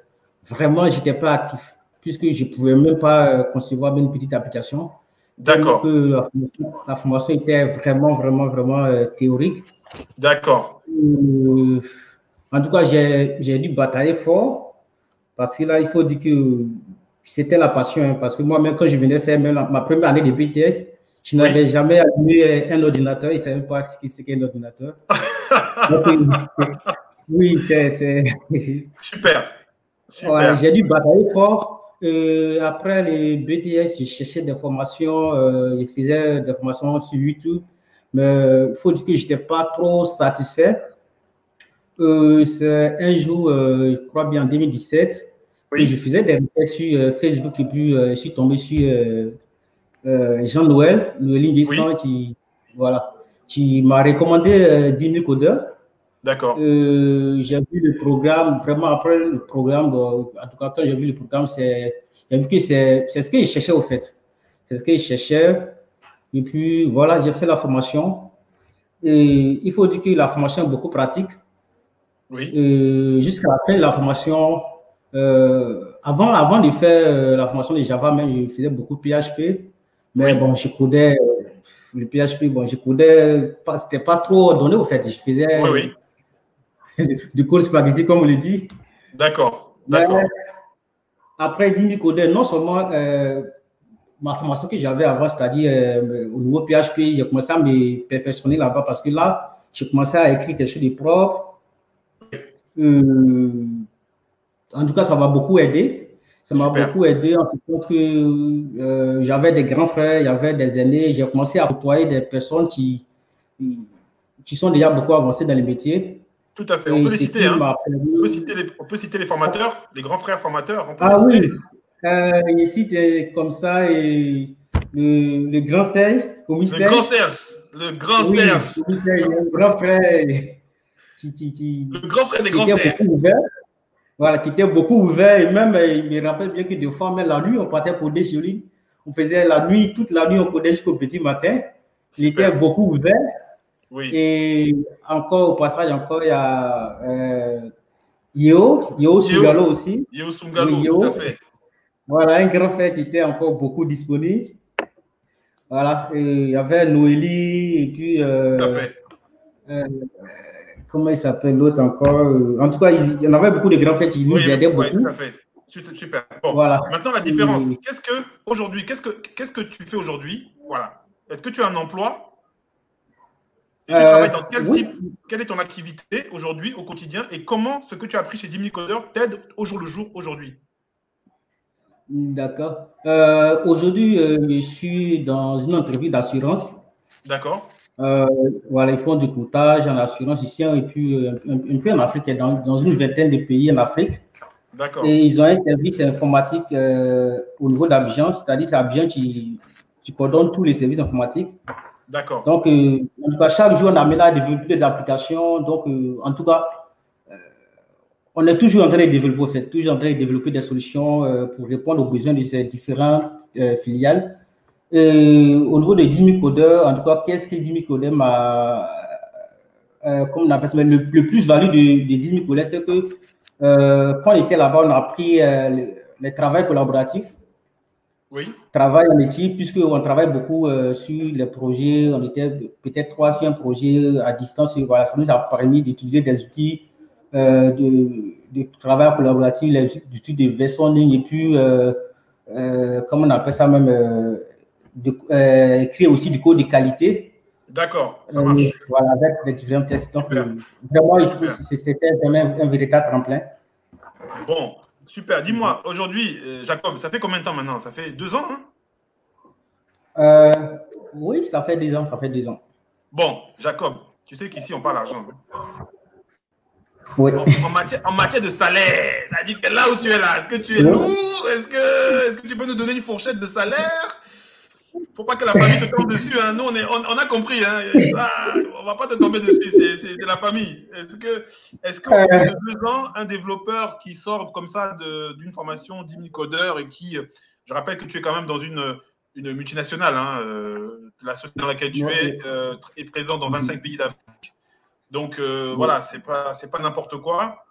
vraiment, je n'étais pas actif, puisque je ne pouvais même pas euh, concevoir une petite application. D'accord. La, formation- la formation était vraiment, vraiment, vraiment euh, théorique. D'accord. Euh, en tout cas, j'ai dû batailler fort parce que là, il faut dire que c'était la passion. hein, parce que moi-même, quand je venais faire même la- ma première année de BTS, je n'avais jamais allumé euh, un ordinateur. Je ne savais même pas ce qu'est qu'un ordinateur. Donc, euh, oui, c'est. Super. Super. Ouais, j'ai dû batailler fort. Euh, après les BTS, je cherchais des formations, euh, je faisais des formations sur YouTube, mais il faut dire que je n'étais pas trop satisfait. Euh, c'est un jour, je crois bien en 2017, que je faisais des requêtes sur euh, Facebook et puis euh, je suis tombé sur euh, Jean-Noël, le ligne qui, voilà, qui m'a recommandé 10 000 codeurs. D'accord. Euh, j'ai vu le programme, vraiment après le programme, en tout cas quand j'ai vu le programme, c'est, j'ai vu que c'est, c'est ce que je cherchais au fait. C'est ce que je cherchais. Et puis voilà, j'ai fait la formation. Et il faut dire que la formation est beaucoup pratique. Oui. Euh, jusqu'à la fin de la formation, euh, avant, avant de faire euh, la formation de Java, même, je faisais beaucoup de PHP. Mais bon, je codais, euh, le PHP, bon, je codais, pas, c'était pas trop donné au fait. Je faisais Oui, du code spaghetti, comme on le dit. D'accord. Mais Après 10 000 codeurs, non seulement ma formation que j'avais avant, c'est-à-dire au niveau PHP, j'ai commencé à me perfectionner là-bas parce que là, j'ai commencé à écrire quelque chose de propre. Euh, en tout cas, ça m'a beaucoup aidé. Ça m'a beaucoup aidé en ce sens que euh, j'avais des grands frères, il y avait des aînés. J'ai commencé à côtoyer des personnes qui, qui sont déjà beaucoup avancées dans le métier. Tout à fait. On peut les citer. hein. On, peut citer les, on peut citer les formateurs, les grands frères formateurs. On peut Ah les oui, euh, ici, t'es comme ça, et le, le grand Serge, Le grand Serge. Le grand Oui, Serge. il un grand frère qui, qui, qui, Le grand frère des grands frères. ouvert. Voilà, qui était beaucoup ouvert, et même, euh, il me rappelle bien que des fois, même la nuit, on partait coder sur lui. On faisait la nuit, toute la nuit, on codait jusqu'au petit matin. Il était beaucoup ouvert. Oui. Et encore au passage, encore, il y a euh, Yo, Yo Sugalo aussi. Yo Sungalo, Oui, Yo. tout à fait. Voilà, un grand frère qui était encore beaucoup disponible. Voilà, et il y avait Noélie, et puis. euh, Tout à fait. euh, comment il s'appelle l'autre encore euh, En tout cas, il y en avait beaucoup de grands frères qui nous Oui, aidaient oui, beaucoup. tout à fait. Super. super. Bon. Voilà. Maintenant, la différence. Et- Qu'est-ce que aujourd'hui, qu'est-ce que qu'est-ce que tu fais aujourd'hui? Voilà. Est-ce que tu as un emploi? Et tu Euh, travailles dans quel oui. type Quelle est ton activité aujourd'hui, au quotidien Et comment ce que tu as appris chez Jimmy Coder t'aide au jour le jour aujourd'hui? D'accord. Euh, Aujourd'hui, euh, je suis dans une entreprise d'assurance. D'accord Euh, voilà, ils font du courtage en assurance ici et puis un, un peu en Afrique, dans, dans une vingtaine de pays en Afrique. D'accord. Et ils ont un service informatique euh, au niveau d'Abidjan, c'est-à-dire c'est Abidjan qui, qui coordonne tous les services informatiques. D'accord. Donc, euh, en tout cas, chaque jour, on amène à développer des applications. Donc, euh, en tout cas, on est toujours en train de développer, en fait, toujours en train de développer des solutions pour répondre aux besoins de ces différentes filiales. Euh, au niveau des 10 000 codeurs, en tout cas, qu'est-ce que 10 000 codeurs m'a, euh, comme on appelle ça, le, le plus-value de- des 10 000 codeurs, c'est que euh, quand on était là-bas, on a appris euh, le, travail collaboratif, Oui. travail en équipe, puisqu'on travaille beaucoup euh, sur les projets, on était peut-être trois sur un projet à distance, et voilà, ça nous a permis d'utiliser des outils euh, de, de travail collaboratif, les outils de version ligne, et puis, euh, euh, comment on appelle ça même, euh, de, euh, écrire aussi du code de qualité. D'accord, ça Euh, marche. voilà, avec les différents tests. Donc, euh, vraiment, c'était vraiment un véritable tremplin. Bon, super. Dis-moi, aujourd'hui, Jacob, ça fait combien de temps maintenant? Ça fait deux ans, hein? Oui, ça fait des ans, ça fait des ans. Bon, Jacob, tu sais qu'ici, on parle argent. hein. Oui. En, en matière, en matière de salaire, que là où tu es là, est-ce que tu es lourd? Est-ce que, est-ce que tu peux nous donner une fourchette de salaire? Faut pas que la famille te tombe dessus. Hein. Nous, on, est, on, on a compris. Hein. Ça, on va pas te tomber dessus. C'est- la famille. Est-ce que, est-ce qu'au Euh. de deux ans, un développeur qui sort comme ça d'une formation 10 000 codeurs et qui, je rappelle que tu es quand même dans une, une multinationale, hein, euh, la société dans laquelle tu es euh, est présent dans 25 pays d'Afrique. Donc voilà, c'est pas c'est pas n'importe quoi.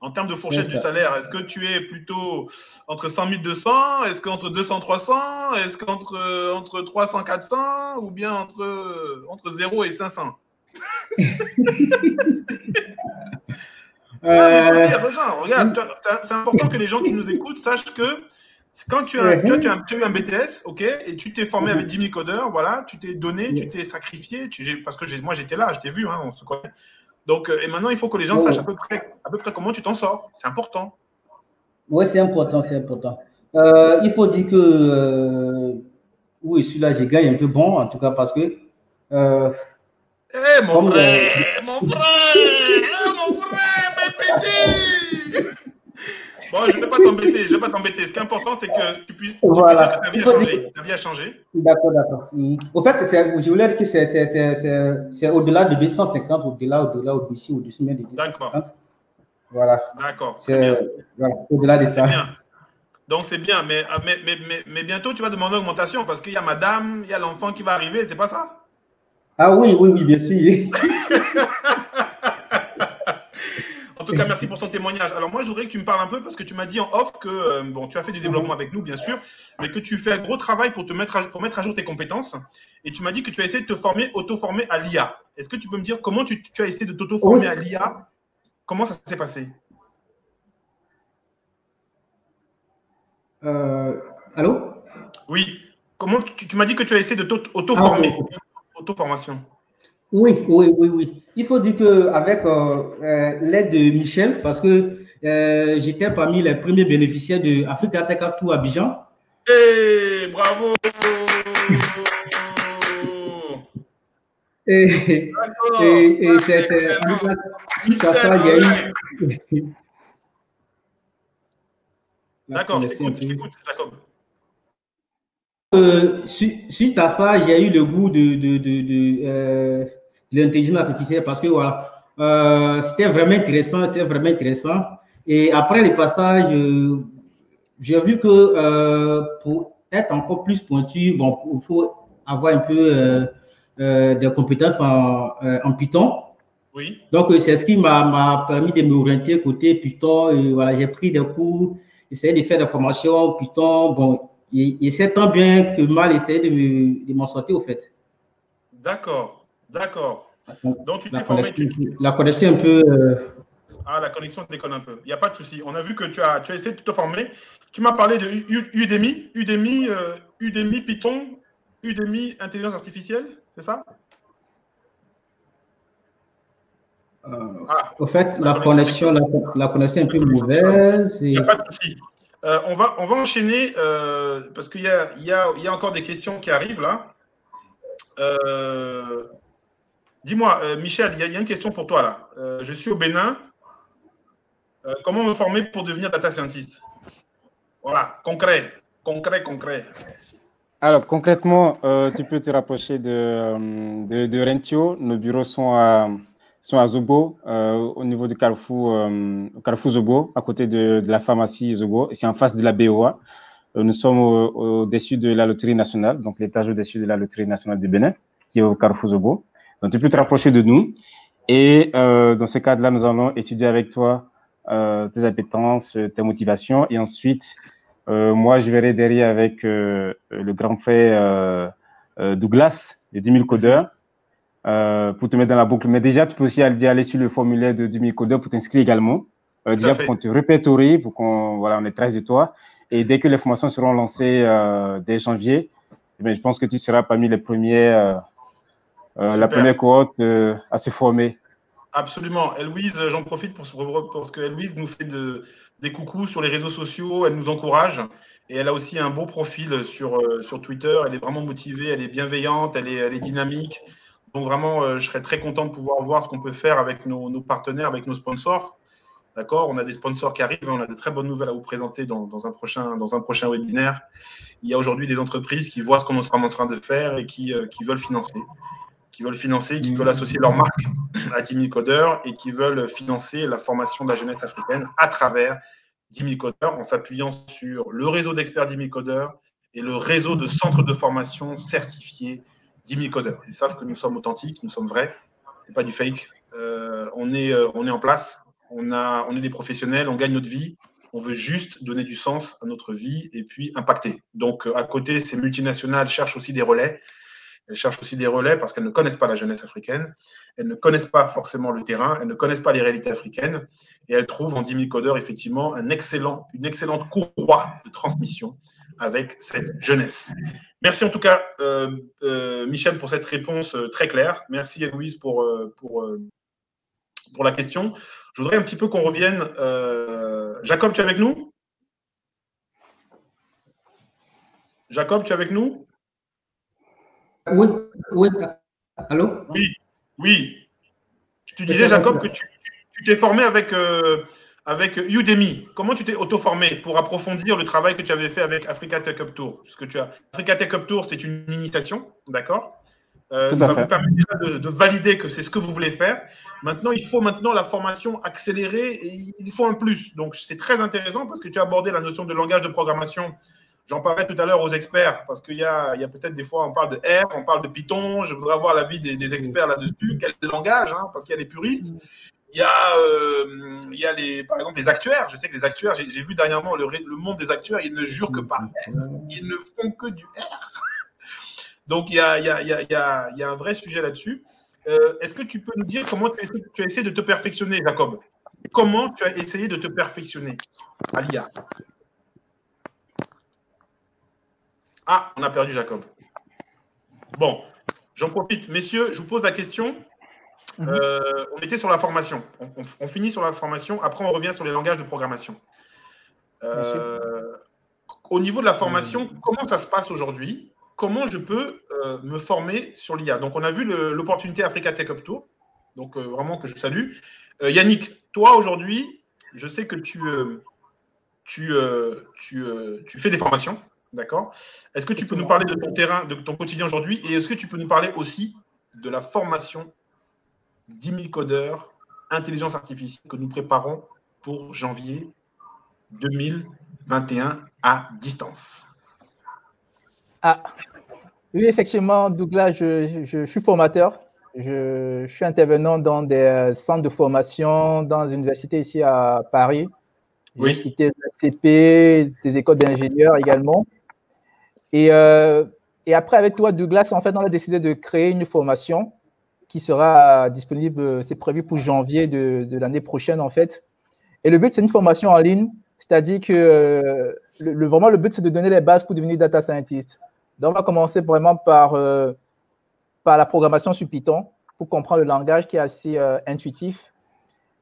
En termes de fourchette du salaire, est-ce que tu es plutôt entre 100 000 200 Est-ce qu'entre 200 300 Est-ce qu'entre euh, entre 300 400 Ou bien entre, euh, entre 0 et 500 Ah, mais faut Euh, regarde, regarde, vois, c'est- important que les gens qui nous écoutent sachent que quand tu as, tu as- tu as- tu as eu un BTS, ok, et tu t'es formé avec 10 000 codeurs, voilà, tu t'es donné, tu t'es sacrifié, tu, parce que moi j'étais là, je t'ai vu, hein, on se connaît. Donc, euh, et maintenant il faut que les gens sachent à peu près, à peu près comment tu t'en sors. C'est important. Oui, c'est important, c'est important. Euh, il faut dire que, euh, oui, celui-là, j'ai gagné un peu bon, en tout cas, parce que. euh, Eh mon Comme, frère, mon frère, eh, mon frère, mes petits. Bon, je ne vais pas t'embêter, je ne vais pas t'embêter. Ce qui est important, c'est que tu puisses, tu puisses Voilà. dire que ta vie a changé. Ta vie a changé. D'accord, d'accord. Au fait, c'est- je voulais dire que c'est- au-delà de 250, au-delà, au-delà, au-dessus, au-dessus même de 250. Voilà. D'accord. C'est voilà, au-delà de ça. Bien. Donc c'est bien, mais, ah, mais, mais, mais, mais bientôt tu vas demander augmentation parce qu'il y a madame, il y a l'enfant qui va arriver, c'est pas ça? Ah oui, oui, oui, bien sûr. En tout cas, merci pour ton témoignage. Alors moi, je voudrais que tu me parles un peu parce que tu m'as dit en off que euh, bon, tu as fait du développement avec nous, bien sûr, mais que tu fais un gros travail pour te mettre à, pour mettre à jour tes compétences. Et tu m'as dit que tu as essayé de te former, auto-former à l'IA. Est-ce que tu peux me dire comment tu, tu as essayé de t'auto-former Oui. à l'IA Comment ça s'est passé? Euh, allô? Oui. Comment tu, tu m'as dit que tu as essayé de t'auto-former, auto-formation. Oui, oui, oui, oui. Il faut dire qu'avec euh, l'aide de Michel, parce que euh, j'étais parmi les premiers bénéficiaires de Africa Tech Tour Abidjan. Eh, bravo Et, et, et c'est. D'accord, je t'écoute, je t'écoute, Jacob. Euh, su- suite à ça, j'ai eu le goût de, de, de, de, euh, de l'intelligence artificielle parce que voilà, euh, c'était vraiment intéressant, c'était vraiment intéressant. Et après le passage, euh, j'ai vu que pour être encore plus pointu, bon, il faut avoir un peu des compétences en, en Python. Oui. Donc, c'est ce qui m'a permis de m'orienter côté Python. Et voilà, j'ai pris des cours, essayé de faire des formations en Python. Bon, et c'est tant bien que mal essayé de me- m'en sortir, au fait. D'accord, d'accord. Donc tu t'es formé, tu, la connexion un peu. euh, Ah, la connexion déconne un peu. Il n'y a pas de souci. On a vu que tu as, tu as essayé de te former. Tu m'as parlé de U- Udemy, Udemy, euh, Udemy Python, Udemy Intelligence Artificielle, c'est ça? Ah, au fait, la connexion, la, la connexion est un peu mauvaise. Il n'y a pas de souci. Euh, on, va, enchaîner euh, parce qu'il y a, encore des questions qui arrivent là. Euh, Dis-moi, Michel, il y, a, une question pour toi là. Je suis au Bénin. Comment me former pour devenir data scientist? Voilà, concret, concret, concret. Alors, concrètement, tu peux te rapprocher de, de Rentio. Nos bureaux sont à sont à Zobo, euh, au niveau du carrefour, euh, carrefour Zobo, à côté de, de la pharmacie Zobo. C'est en face de la BOA. Euh, nous sommes au- au-dessus de la loterie nationale, donc l'étage au-dessus de la loterie nationale du Bénin, qui est au carrefour Zobo. Donc tu peux te rapprocher de nous. Et euh, dans ce cadre-là, nous allons étudier avec toi euh, tes appétences, tes motivations. Et ensuite, euh, moi, je verrai derrière avec le grand frère Douglas, de 10 000 codeurs, euh, pour te mettre dans la boucle. Mais déjà, tu peux aussi aller, aller sur le formulaire de 10 000 codeurs pour t'inscrire également. Euh, déjà, pour qu'on te répertorie, pour qu'on voilà, on est trace de toi. Et dès que les formations seront lancées euh, dès janvier, eh je pense que tu seras parmi les premiers, la première cohorte à se former. Absolument. Eloïse, j'en profite pour, pour- parce que Eloïse nous fait de- des coucous sur les réseaux sociaux, elle nous encourage et elle a aussi un beau profil sur, sur Twitter. Elle est vraiment motivée, elle est bienveillante, elle est, elle est dynamique. Donc vraiment, euh, je serais très content de pouvoir voir ce qu'on peut faire avec nos, partenaires, avec nos sponsors. D'accord? On a des sponsors qui arrivent, on a de très bonnes nouvelles à vous présenter dans, dans un, prochain, dans un prochain webinaire. Il y a aujourd'hui des entreprises qui voient ce qu'on est en train de faire et qui, euh, qui veulent financer qui veulent financer, qui veulent associer leur marque à 10 000 codeurs et qui veulent financer la formation de la jeunesse africaine à travers 10 000 codeurs en s'appuyant sur le réseau d'experts 10 000 codeurs et le réseau de centres de formation certifiés 10 000 codeurs. Ils savent que nous sommes authentiques, nous sommes vrais, c'est pas du fake. Euh, on, est, euh, on est en place, on, on est des professionnels, on gagne notre vie, on veut juste donner du sens à notre vie et puis impacter. Donc, euh, à côté, ces multinationales cherchent aussi des relais. Elles cherchent aussi des relais parce qu'elles ne connaissent pas la jeunesse africaine, elles ne connaissent pas forcément le terrain, elles ne connaissent pas les réalités africaines, et elles trouvent en 10 000 codeurs effectivement un excellent, une excellente courroie de transmission avec cette jeunesse. Merci en tout cas, euh, euh, Michel, pour cette réponse euh, très claire. Merci, Héloïse, pour, pour, pour la question. Je voudrais un petit peu qu'on revienne. Jacob, tu es avec nous? Jacob, tu es avec nous? Oui, oui. Allô Oui, oui. Tu disais, Jacob, que tu t'es formé avec, euh, avec Udemy. Comment tu t'es auto-formé pour approfondir le travail que tu avais fait avec Africa Tech Up Tour? Parce que tu as Africa Tech Up Tour, c'est une initiation, d'accord? Euh, Ça vous permet déjà de, de valider que c'est ce que vous voulez faire. Maintenant, il faut maintenant la formation accélérée et il faut un plus. Donc, c'est très intéressant parce que tu as abordé la notion de langage de programmation. J'en parlais tout à l'heure aux experts parce qu'il y a, peut-être des fois, on parle de R, on parle de Python. Je voudrais avoir l'avis des, experts là-dessus. Quel langage hein, Parce qu'il y a des puristes. Il y a, euh, par exemple les actuaires. Je sais que les actuaires, j'ai vu dernièrement le, le monde des actuaires, ils ne jurent que par R. Ils ne font que du R. Donc il y a un vrai sujet là-dessus. Euh, Est-ce que tu peux nous dire comment tu as, essayé, tu as essayé de te perfectionner, Jacob? Comment tu as essayé de te perfectionner à l'IA Ah, on a perdu Jacob. Bon, j'en profite. Messieurs, je vous pose la question. Euh, on était sur la formation. On, on- on finit sur la formation. Après, on revient sur les langages de programmation. Euh, au niveau de la formation, comment ça se passe aujourd'hui? Comment je peux euh, me former sur l'IA Donc, on a vu l'opportunité Africa Tech Up Tour. Donc, vraiment que je salue. Yannick, toi aujourd'hui, je sais que tu, tu, tu, tu fais des formations. D'accord Est-ce que tu peux nous parler de ton terrain, de ton quotidien aujourd'hui Et est-ce que tu peux nous parler aussi de la formation 10 000 codeurs, intelligence artificielle que nous préparons pour janvier 2021 à distance? Ah, oui, effectivement, Douglas, je, je- je suis formateur. Je, je suis intervenant dans des centres de formation, dans les universités ici à Paris. J'ai cité le CP, des écoles d'ingénieurs également. Et, euh, et après, avec toi, Douglas, en fait, on a décidé de créer une formation qui sera disponible, c'est prévu pour janvier de, de l'année prochaine, en fait. Et le but, c'est une formation en ligne, c'est-à-dire que euh, le, le- vraiment, le but, c'est de donner les bases pour devenir data scientist. Donc, on va commencer vraiment par, euh, par la programmation sur Python pour comprendre le langage qui est assez euh, intuitif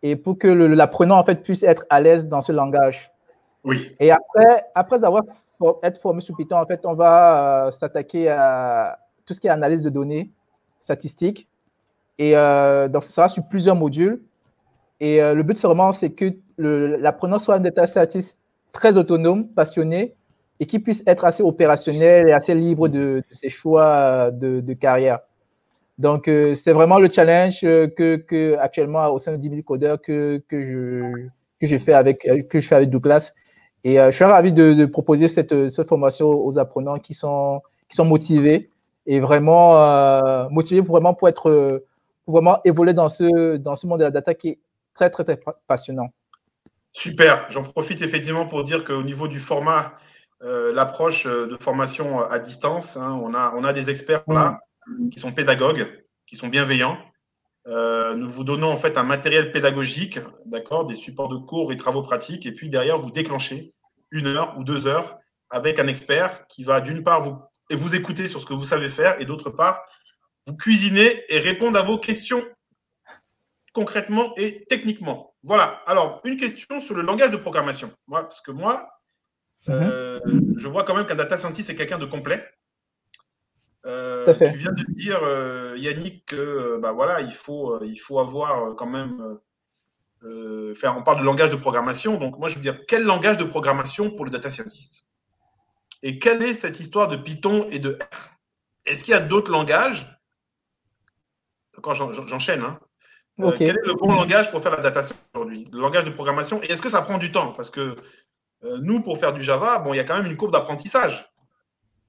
et pour que l'apprenant, en fait, puisse être à l'aise dans ce langage. Oui. Et après, après avoir être formé sur Python, en fait, on va euh, s'attaquer à tout ce qui est analyse de données, statistiques. Et euh, donc, ce sera sur plusieurs modules. Et euh, le but, c'est vraiment, que l'apprenant soit un data scientist très autonome, passionné, et qui puisse être assez opérationnel et assez libre de, ses choix euh, de, carrière. Donc, c'est vraiment le challenge que, que actuellement au sein de 10 000 codeurs que, que, je, que, je fais avec, que je fais avec Douglas. Et euh, je suis ravi de, de proposer cette, cette, formation aux apprenants qui sont, qui sont motivés et vraiment euh, motivés pour vraiment pour être pour vraiment évoluer dans ce, dans ce monde de la data qui est très, très, très passionnant. Super. J'en profite effectivement pour dire qu'au niveau du format, euh, l'approche de formation à distance, hein, on, a, on a des experts là qui sont pédagogues, qui sont bienveillants. Euh, nous vous donnons en fait un matériel pédagogique, d'accord, des supports de cours et travaux pratiques, et puis derrière vous déclenchez une heure ou deux heures avec un expert qui va d'une part vous et vous écouter sur ce que vous savez faire, et d'autre part vous cuisiner et répondre à vos questions concrètement et techniquement. Voilà. Alors une question sur le langage de programmation. Moi, parce que moi, euh, je vois quand même qu'un data scientist est quelqu'un de complet. Euh, tu viens de dire, euh, Yannick, que bah, voilà, il, faut, il faut avoir quand même. Faire, on parle de langage de programmation. Donc, moi, je veux dire, quel langage de programmation pour le data scientist? Et quelle est cette histoire de Python et de R? Est-ce qu'il y a d'autres langages? D'accord, j'enchaîne. Hein. Okay. quel est le bon langage pour faire la data science aujourd'hui? Le langage de programmation. Et est-ce que ça prend du temps? Parce que nous, pour faire du Java, bon, il y a quand même une courbe d'apprentissage.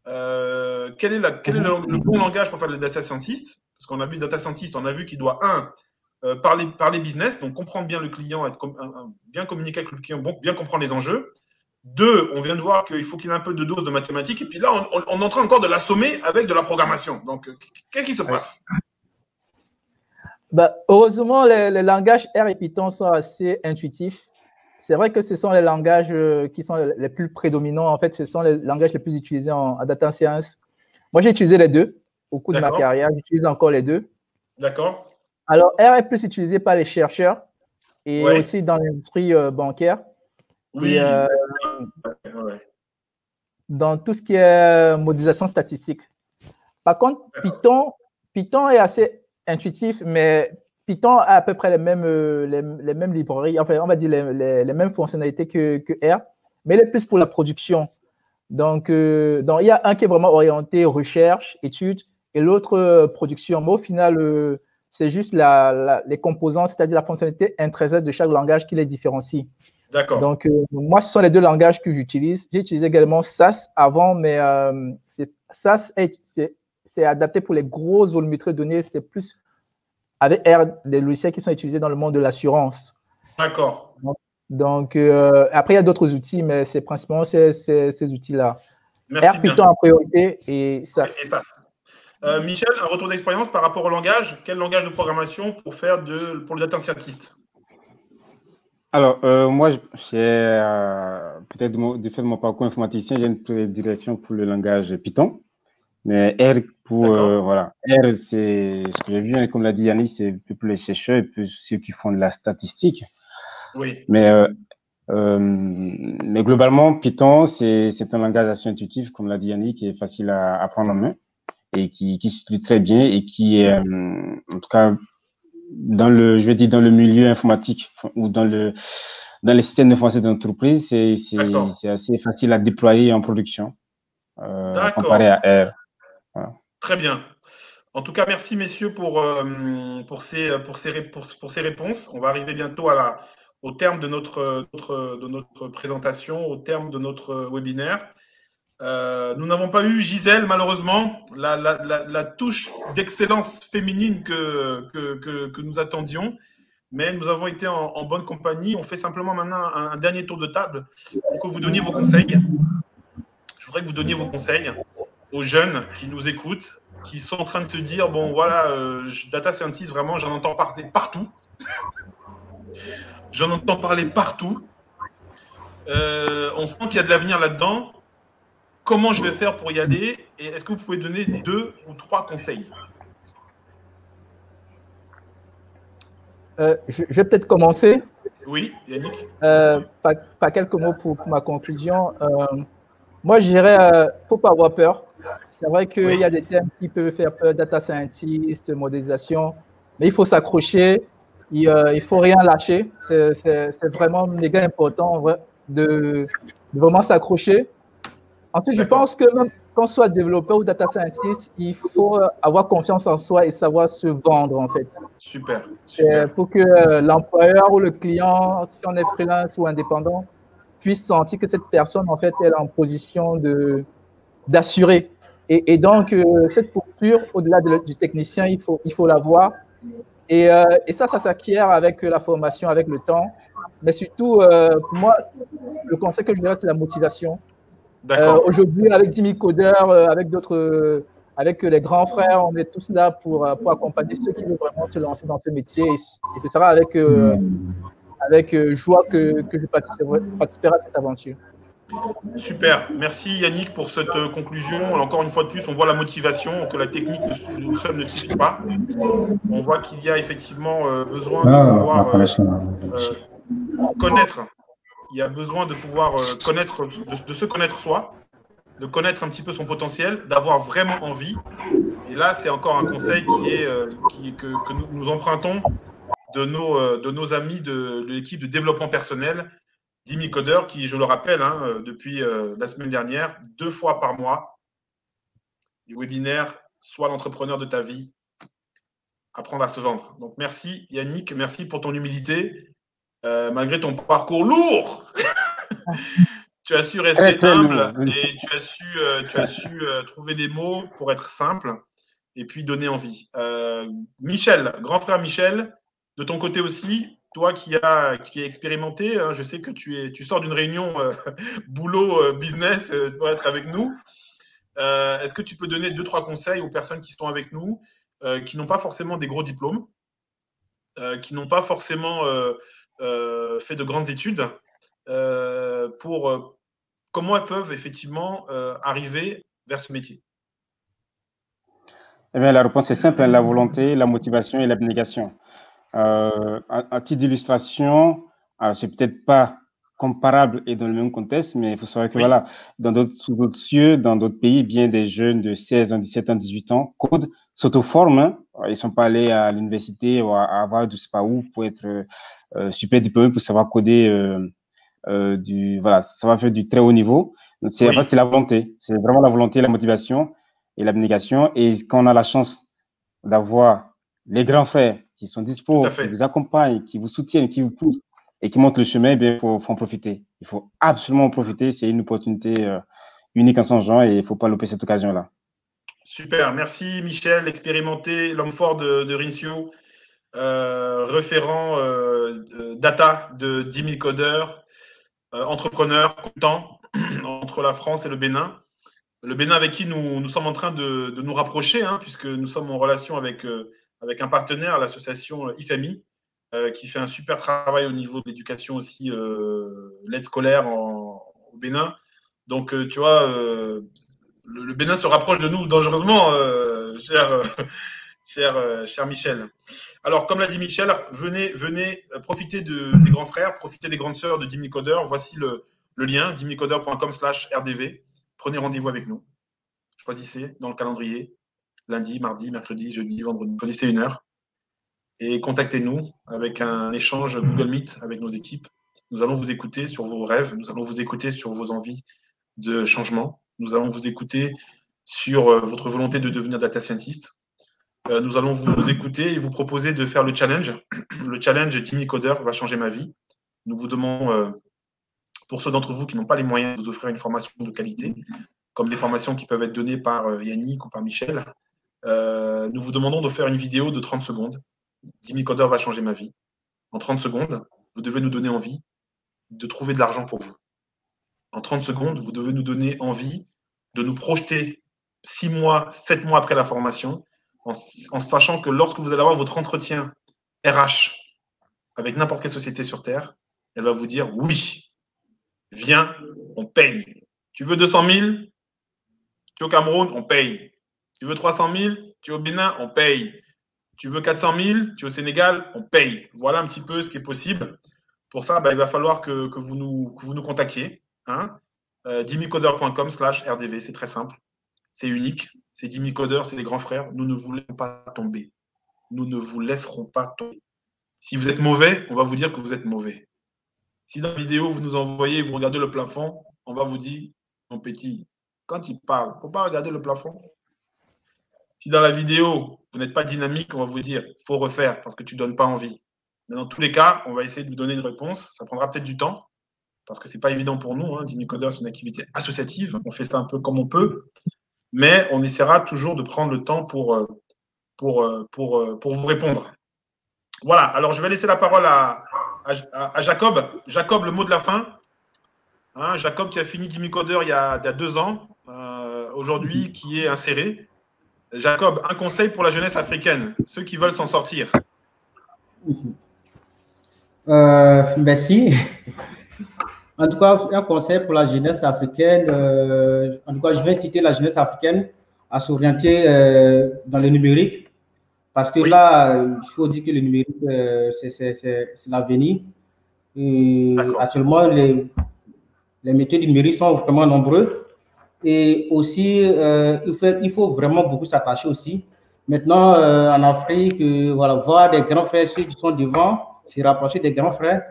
Euh, quel est, la, quel est le, le, bon langage pour faire le data scientist? Parce qu'on a vu data scientist, on a vu qu'il doit, un, euh, parler, parler business, donc comprendre bien le client, être com un, bien communiquer avec le client, bon, bien comprendre les enjeux. Deux, on vient de voir qu'il faut qu'il ait un peu de dose de mathématiques. Et puis là, on, on, on est en train encore de l'assommer avec de la programmation. Donc, qu'est-ce qui se passe? Bah, Heureusement, les, les langages R et Python sont assez intuitifs c'est vrai que ce sont les langages qui sont les plus prédominants. En fait, ce sont les langages les plus utilisés en, en data science. Moi, j'ai utilisé les deux au cours de ma carrière. J'utilise encore les deux. D'accord. Alors, R est plus utilisé par les chercheurs et ouais. aussi dans l'industrie euh, bancaire. Oui. Et, euh, ouais. Dans tout ce qui est modélisation statistique. Par contre, Python, Python est assez intuitif, mais Python a à peu près les mêmes, euh, les, les mêmes librairies, enfin, on va dire les, les, les, mêmes fonctionnalités que, que R, mais il est plus pour la production. Donc, euh, donc, il y a un qui est vraiment orienté recherche, études, et l'autre euh, production. Mais au final, euh, c'est juste la, la, les composants, c'est-à-dire la fonctionnalité intrinsèque de chaque langage qui les différencie. D'accord. Donc, euh, moi, ce sont les deux langages que j'utilise. J'ai utilisé également SAS avant, mais SAS, c'est adapté pour les grosses volumétries de données. C'est plus avec R, des logiciels qui sont utilisés dans le monde de l'assurance. D'accord. Donc, donc euh, après, il y a d'autres outils, mais c'est principalement ces, ces, ces outils-là. R Python en priorité et SAS. Et, et SAS. Euh, Michel, un retour d'expérience par rapport au langage? Quel langage de programmation pour faire de, pour le data scientist alors, euh, moi, j'ai euh, peut-être du fait de mon parcours informaticien, j'ai une prédilection pour le langage Python. Mais R, pour, voilà. R, c'est ce que j'ai vu, hein, comme l'a dit Yannick, c'est pour les chercheurs et ceux qui font de la statistique. Oui. Mais, euh, mais globalement, Python, c'est un langage assez intuitif, comme l'a dit Yannick, qui est facile à, à prendre en main et qui, qui s'utilise très bien et qui est, euh, en tout cas, dans le, je vais dire, dans le milieu informatique ou dans le, dans les systèmes de français d'entreprise, c'est assez facile à déployer en production, euh, comparé à R. Voilà. Très bien. En tout cas, merci messieurs pour, euh, pour, ces, pour, ces, pour, pour, ces réponses. On va arriver bientôt à la, au terme de notre, notre, de notre présentation, au terme de notre webinaire. Euh, nous n'avons pas eu Gisèle, malheureusement, la, touche d'excellence féminine que, nous attendions, mais nous avons été en, bonne compagnie. On fait simplement maintenant un, un, dernier tour de table pour que vous donniez vos conseils. Je voudrais que vous donniez vos conseils aux jeunes qui nous écoutent, qui sont en train de se dire bon, voilà, euh, data scientist, vraiment, j'en entends parler partout. j'en entends parler partout. Euh, on sent qu'il y a de l'avenir là-dedans comment je vais faire pour y aller et est-ce que vous pouvez donner deux ou trois conseils euh, je, je, vais peut-être commencer. Oui, Yannick. Euh, pas, pas, quelques mots pour, pour ma conclusion. Euh, moi, je dirais, ne faut pas avoir peur. C'est vrai qu'il oui. y a des thèmes qui peuvent faire peur, data scientist, modélisation, mais il faut s'accrocher, il ne faut rien lâcher. C'est vraiment méga important de, de vraiment s'accrocher Ensuite, je pense que même, qu'on soit développeur ou data scientist, il faut euh, avoir confiance en soi et savoir se vendre, en fait. Super. Euh, super. pour que euh, l'employeur ou le client, si on est freelance ou indépendant, puisse sentir que cette personne, en fait, elle est en position de d'assurer. Et, et donc, euh, cette posture, au-delà de du technicien, il faut, il faut l'avoir. Et, euh, et ça, ça s'acquiert avec la formation, avec le temps. Mais surtout, euh, pour moi, le conseil que je donne, c'est la motivation. D'accord. Euh, Aujourd'hui, avec Jimmy Coder, euh, avec d'autres, euh, avec les grands frères, on est tous là pour, pour accompagner ceux qui veulent vraiment se lancer dans ce métier. Et, ce sera avec, euh, avec euh, joie que, que je participerai, participerai à cette aventure. Super. Merci Yannick pour cette conclusion. Encore une fois de plus, on voit la motivation, que la technique ne seule ne suffit pas. On voit qu'il y a effectivement besoin de Ah, pouvoir euh, euh, connaître. Il y a besoin de pouvoir euh, connaître, de, se connaître soi, de connaître un petit peu son potentiel, d'avoir vraiment envie. Et là, c'est encore un conseil qui est, euh, que, nous, empruntons de nos, euh, de nos amis de, l'équipe de développement personnel, Dimi Coder, qui, je le rappelle, hein, depuis la semaine dernière, deux fois par mois, du webinaire Sois l'entrepreneur de ta vie, apprendre à se vendre. Donc merci Yannick, merci pour ton humilité. Euh, malgré ton parcours lourd, tu as su rester humble et tu as su, euh, tu as su euh, trouver les mots pour être simple et puis donner envie. Michel, grand frère Michel, de ton côté aussi, toi qui as qui expérimenté, hein, je sais que tu es, tu sors d'une réunion boulot business pour être avec nous. Est-ce que tu peux donner deux trois conseils aux personnes qui sont avec nous, qui n'ont pas forcément des gros diplômes, qui n'ont pas forcément fait de grandes études, euh, pour euh, comment elles peuvent effectivement euh, arriver vers ce métier Eh bien, la réponse est simple, hein, la volonté, la motivation et l'abnégation. Euh, à, titre d'illustration, euh, c'est peut-être pas comparable et dans le même contexte, mais il faut savoir que voilà, dans d'autres, sous d'autres cieux, dans d'autres pays, bien des jeunes de 16 ans, 17 ans, 18 ans codent, s'auto-forment. Hein. Ils sont pas allés à l'université ou à, Harvard, je sais pas où, pour être euh, super diplômés, pour savoir coder euh, euh, du, voilà, ça va faire du très haut niveau. C'est, en fait, la volonté. C'est vraiment la volonté, la motivation et l'abnégation. Et quand on a la chance d'avoir les grands frères qui sont dispo, qui vous accompagnent, qui vous soutiennent, qui vous poussent et qui montrent le chemin, eh bien, il faut, faut en profiter. Il faut absolument en profiter. C'est une opportunité euh, unique en son genre et il ne faut pas louper cette occasion-là. Super, merci Michel, expérimenté, l'homme fort de, de Rincio, euh, référent euh, de- data de 10 000 codeurs, euh, entrepreneur, content entre la France et le Bénin. Le Bénin avec qui nous, sommes en train de, nous rapprocher, hein, puisque nous sommes en relation avec, euh, avec un partenaire, l'association IFAMI, euh, qui fait un super travail au niveau de l'éducation aussi, euh, l'aide scolaire au Bénin. Donc, euh, tu vois, euh, le, Bénin se rapproche de nous dangereusement, euh, cher, euh, cher, euh, cher Michel. Alors, comme l'a dit Michel, venez, venez euh, profiter de- des grands frères, profiter des grandes sœurs de Dimi Coder. Voici le, le lien, dimicoder.com slash RDV. Prenez rendez-vous avec nous. Choisissez dans le calendrier, lundi, mardi, mercredi, jeudi, vendredi. Choisissez une heure et contactez-nous avec un échange Google Meet avec nos équipes. Nous allons vous écouter sur vos rêves, nous allons vous écouter sur vos envies de changement, nous allons vous écouter sur euh, votre volonté de devenir data scientist. Euh, nous allons vous écouter et vous proposer de faire le challenge. Le challenge Timmy Coder va changer ma vie. Nous vous demandons, euh, pour ceux d'entre vous qui n'ont pas les moyens de vous offrir une formation de qualité, comme des formations qui peuvent être données par euh, Yannick ou par Michel, nous vous demandons de faire une vidéo de 30 secondes. Timmy Coder va changer ma vie. En 30 secondes, vous devez nous donner envie de trouver de l'argent pour vous. En 30 secondes, vous devez nous donner envie de nous projeter 6 mois, 7 mois après la formation, en, sachant que lorsque vous allez avoir votre entretien RH avec n'importe quelle société sur Terre, elle va vous dire oui, viens, on paye. Tu veux 200 000 Tu es au Cameroun, on paye. Tu veux 300 000 Tu es au Bénin, on paye. Tu veux 400 000 Tu es au Sénégal, on paye. Voilà un petit peu ce qui est possible. Pour ça, bah, il va falloir que, vous, nous, contactiez. Hein euh, dimicoder.com slash RDV, c'est très simple. C'est unique. C'est Dimicoder, c'est les grands frères. Nous ne voulons pas tomber. Nous ne vous laisserons pas tomber. Si vous êtes mauvais, on va vous dire que vous êtes mauvais. Si dans la vidéo, vous nous envoyez, vous regardez le plafond, on va vous dire, mon petit, quand il parle, il ne faut pas regarder le plafond. Si dans la vidéo, vous n'êtes pas dynamique, on va vous dire, il faut refaire parce que tu ne donnes pas envie. Mais dans tous les cas, on va essayer de vous donner une réponse. Ça prendra peut-être du temps parce que ce n'est pas évident pour nous. Hein. Dimicoder, c'est une activité associative. On fait ça un peu comme on peut. Mais on essaiera toujours de prendre le temps pour, euh, pour, euh, pour, euh, pour vous répondre. Voilà, alors je vais laisser la parole à, Jacob. Jacob, le mot de la fin. Hein, Jacob qui a fini Dimicoder il il y a deux ans, aujourd'hui qui est inséré. Jacob, un conseil pour la jeunesse africaine, ceux qui veulent s'en sortir. Euh, merci. En tout cas, un conseil pour la jeunesse africaine. euh, en tout cas, je vais citer la jeunesse africaine à s'orienter euh, dans le numérique. Parce que là, il faut dire que le numérique, euh, c'est- l'avenir. Actuellement, les, les métiers du numérique sont vraiment nombreux. Et aussi, euh, il, faut, il faut vraiment beaucoup s'attacher aussi. Maintenant, en Afrique, voilà, voir des grands frères, ceux qui sont devant, se rapprocher des grands frères.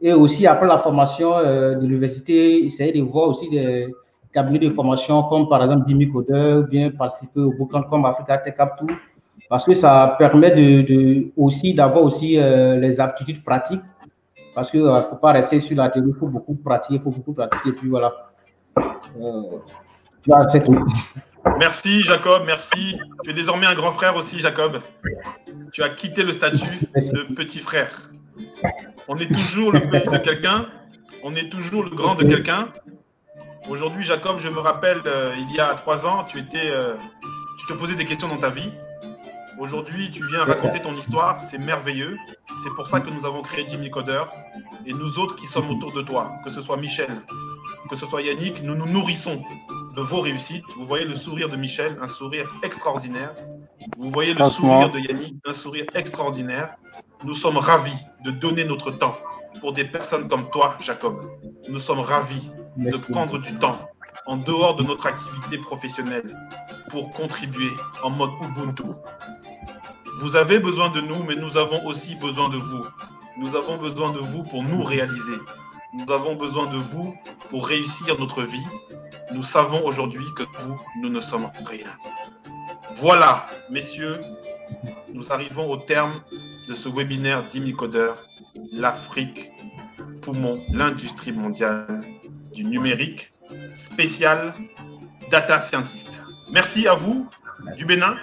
Et aussi, après la formation euh, de l'université, essayer de voir aussi des cabinets de formation comme par exemple Dimi Coder ou bien participer au bouquin comme Africa Tech Up Tour, parce que ça permet de, de- aussi d'avoir aussi euh, les aptitudes pratiques. Parce qu'il ne faut pas rester sur la théorie, il faut beaucoup pratiquer, il faut beaucoup pratiquer. Et puis voilà. Euh, tu vois, c'est tout. Merci Jacob, merci. Tu es désormais un grand frère aussi, Jacob. Tu as quitté le statut de petit frère. On est toujours le petit de quelqu'un, on est toujours le grand de quelqu'un. Aujourd'hui, Jacob, je me rappelle, euh, il y a trois ans, tu étais, euh, tu te posais des questions dans ta vie. Aujourd'hui, tu viens raconter ton histoire, c'est merveilleux. C'est pour ça que nous avons créé Jimmy Coder et nous autres qui sommes autour de toi, que ce soit Michel, que ce soit Yannick, nous nous nourrissons de vos réussites. Vous voyez le sourire de Michel, un sourire extraordinaire. Vous voyez le sourire de Yannick, un sourire extraordinaire. Nous sommes ravis de donner notre temps pour des personnes comme toi, Jacob. Nous sommes ravis de prendre du temps en dehors de notre activité professionnelle pour contribuer en mode Ubuntu. Vous avez besoin de nous, mais nous avons aussi besoin de vous. Nous avons besoin de vous pour nous réaliser. Nous avons besoin de vous pour réussir notre vie. Nous savons aujourd'hui que vous, nous ne sommes rien. Voilà, messieurs, nous arrivons au terme de ce webinaire d'Imicoder, l'Afrique, poumon, l'industrie mondiale du numérique, spécial data scientist. Merci à vous du Bénin,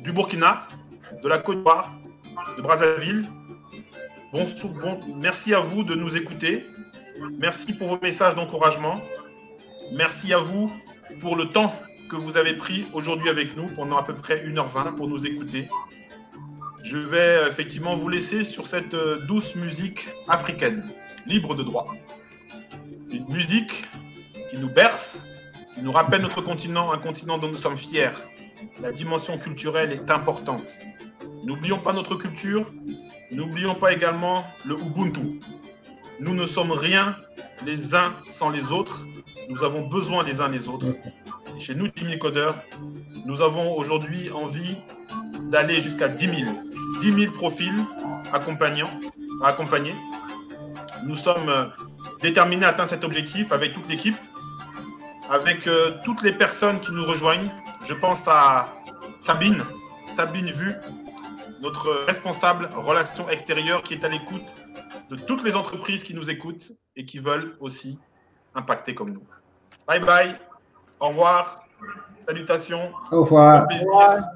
du Burkina, de la Côte d'Ivoire, de Brazzaville. Bon, bon, merci à vous de nous écouter. Merci pour vos messages d'encouragement. Merci à vous pour le temps que vous avez pris aujourd'hui avec nous pendant à peu près 1h20 pour nous écouter. Je vais euh, effectivement vous laisser sur cette euh, douce musique africaine, libre de droit. Une musique qui nous berce, qui nous rappelle notre continent, un continent dont nous sommes fiers. La dimension culturelle est importante. N'oublions pas notre culture, n'oublions pas également le Ubuntu. Nous ne sommes rien les uns sans les autres. Nous avons besoin les uns des autres. Chez nous, Team Coder, nous avons aujourd'hui envie d'aller jusqu'à 10 000. 10 000 profils accompagnants, à. Nous sommes euh, déterminés à atteindre cet objectif avec toute l'équipe, avec euh, toutes les personnes qui nous rejoignent. Je pense à Sabine, Sabine Vu, notre responsable relations extérieures qui est à l'écoute de toutes les entreprises qui nous écoutent et qui veulent aussi impacter comme nous. Bye bye, au revoir, salutations. Au revoir. Au plaisir.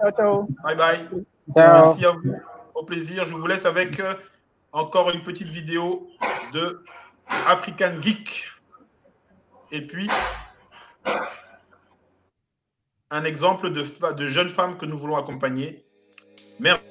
Ciao, ciao. Bye bye. Ciao. Merci à vous. Au plaisir. Je vous laisse avec euh, encore une petite vidéo de African Geek. Et puis, un exemple de, de jeunes femmes que nous voulons accompagner. Merci.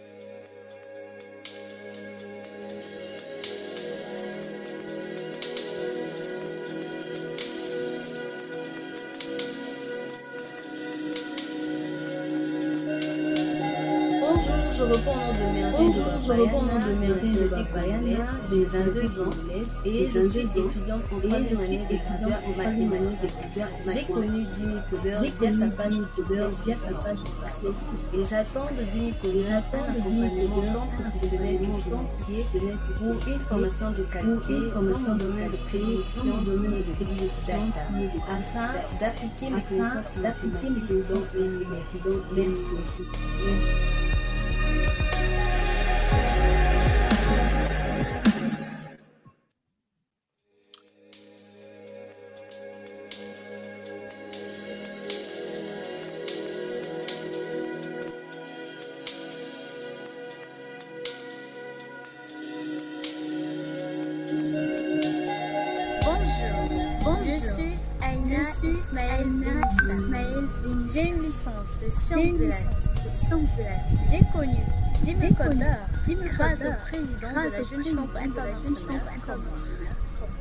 Marianne, j'ai 22 ans et je suis étudiante en troisième année d'étudiant en mathématiques. J'ai connu Jimmy Coder via sa page Coder via sa page et j'attends de Jimmy Coder j'attends de Jimmy Coder professionnel pour une formation de qualité, une formation de domaine de prédilection, domaine de prédilection afin d'appliquer mes connaissances d'appliquer mes connaissances et mes méthodes. Merci. Merci. Grâce au président de la Jeune Chambre internationale.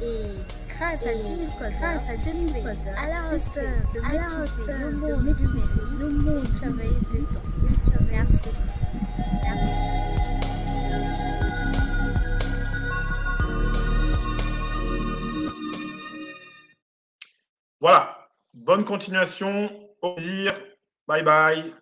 Et grâce à Jimmy Coder, grâce à à la hauteur de le monde du mérite, le monde du travail dedans. Merci. Merci. Voilà. Bonne continuation. Au plaisir. Bye bye.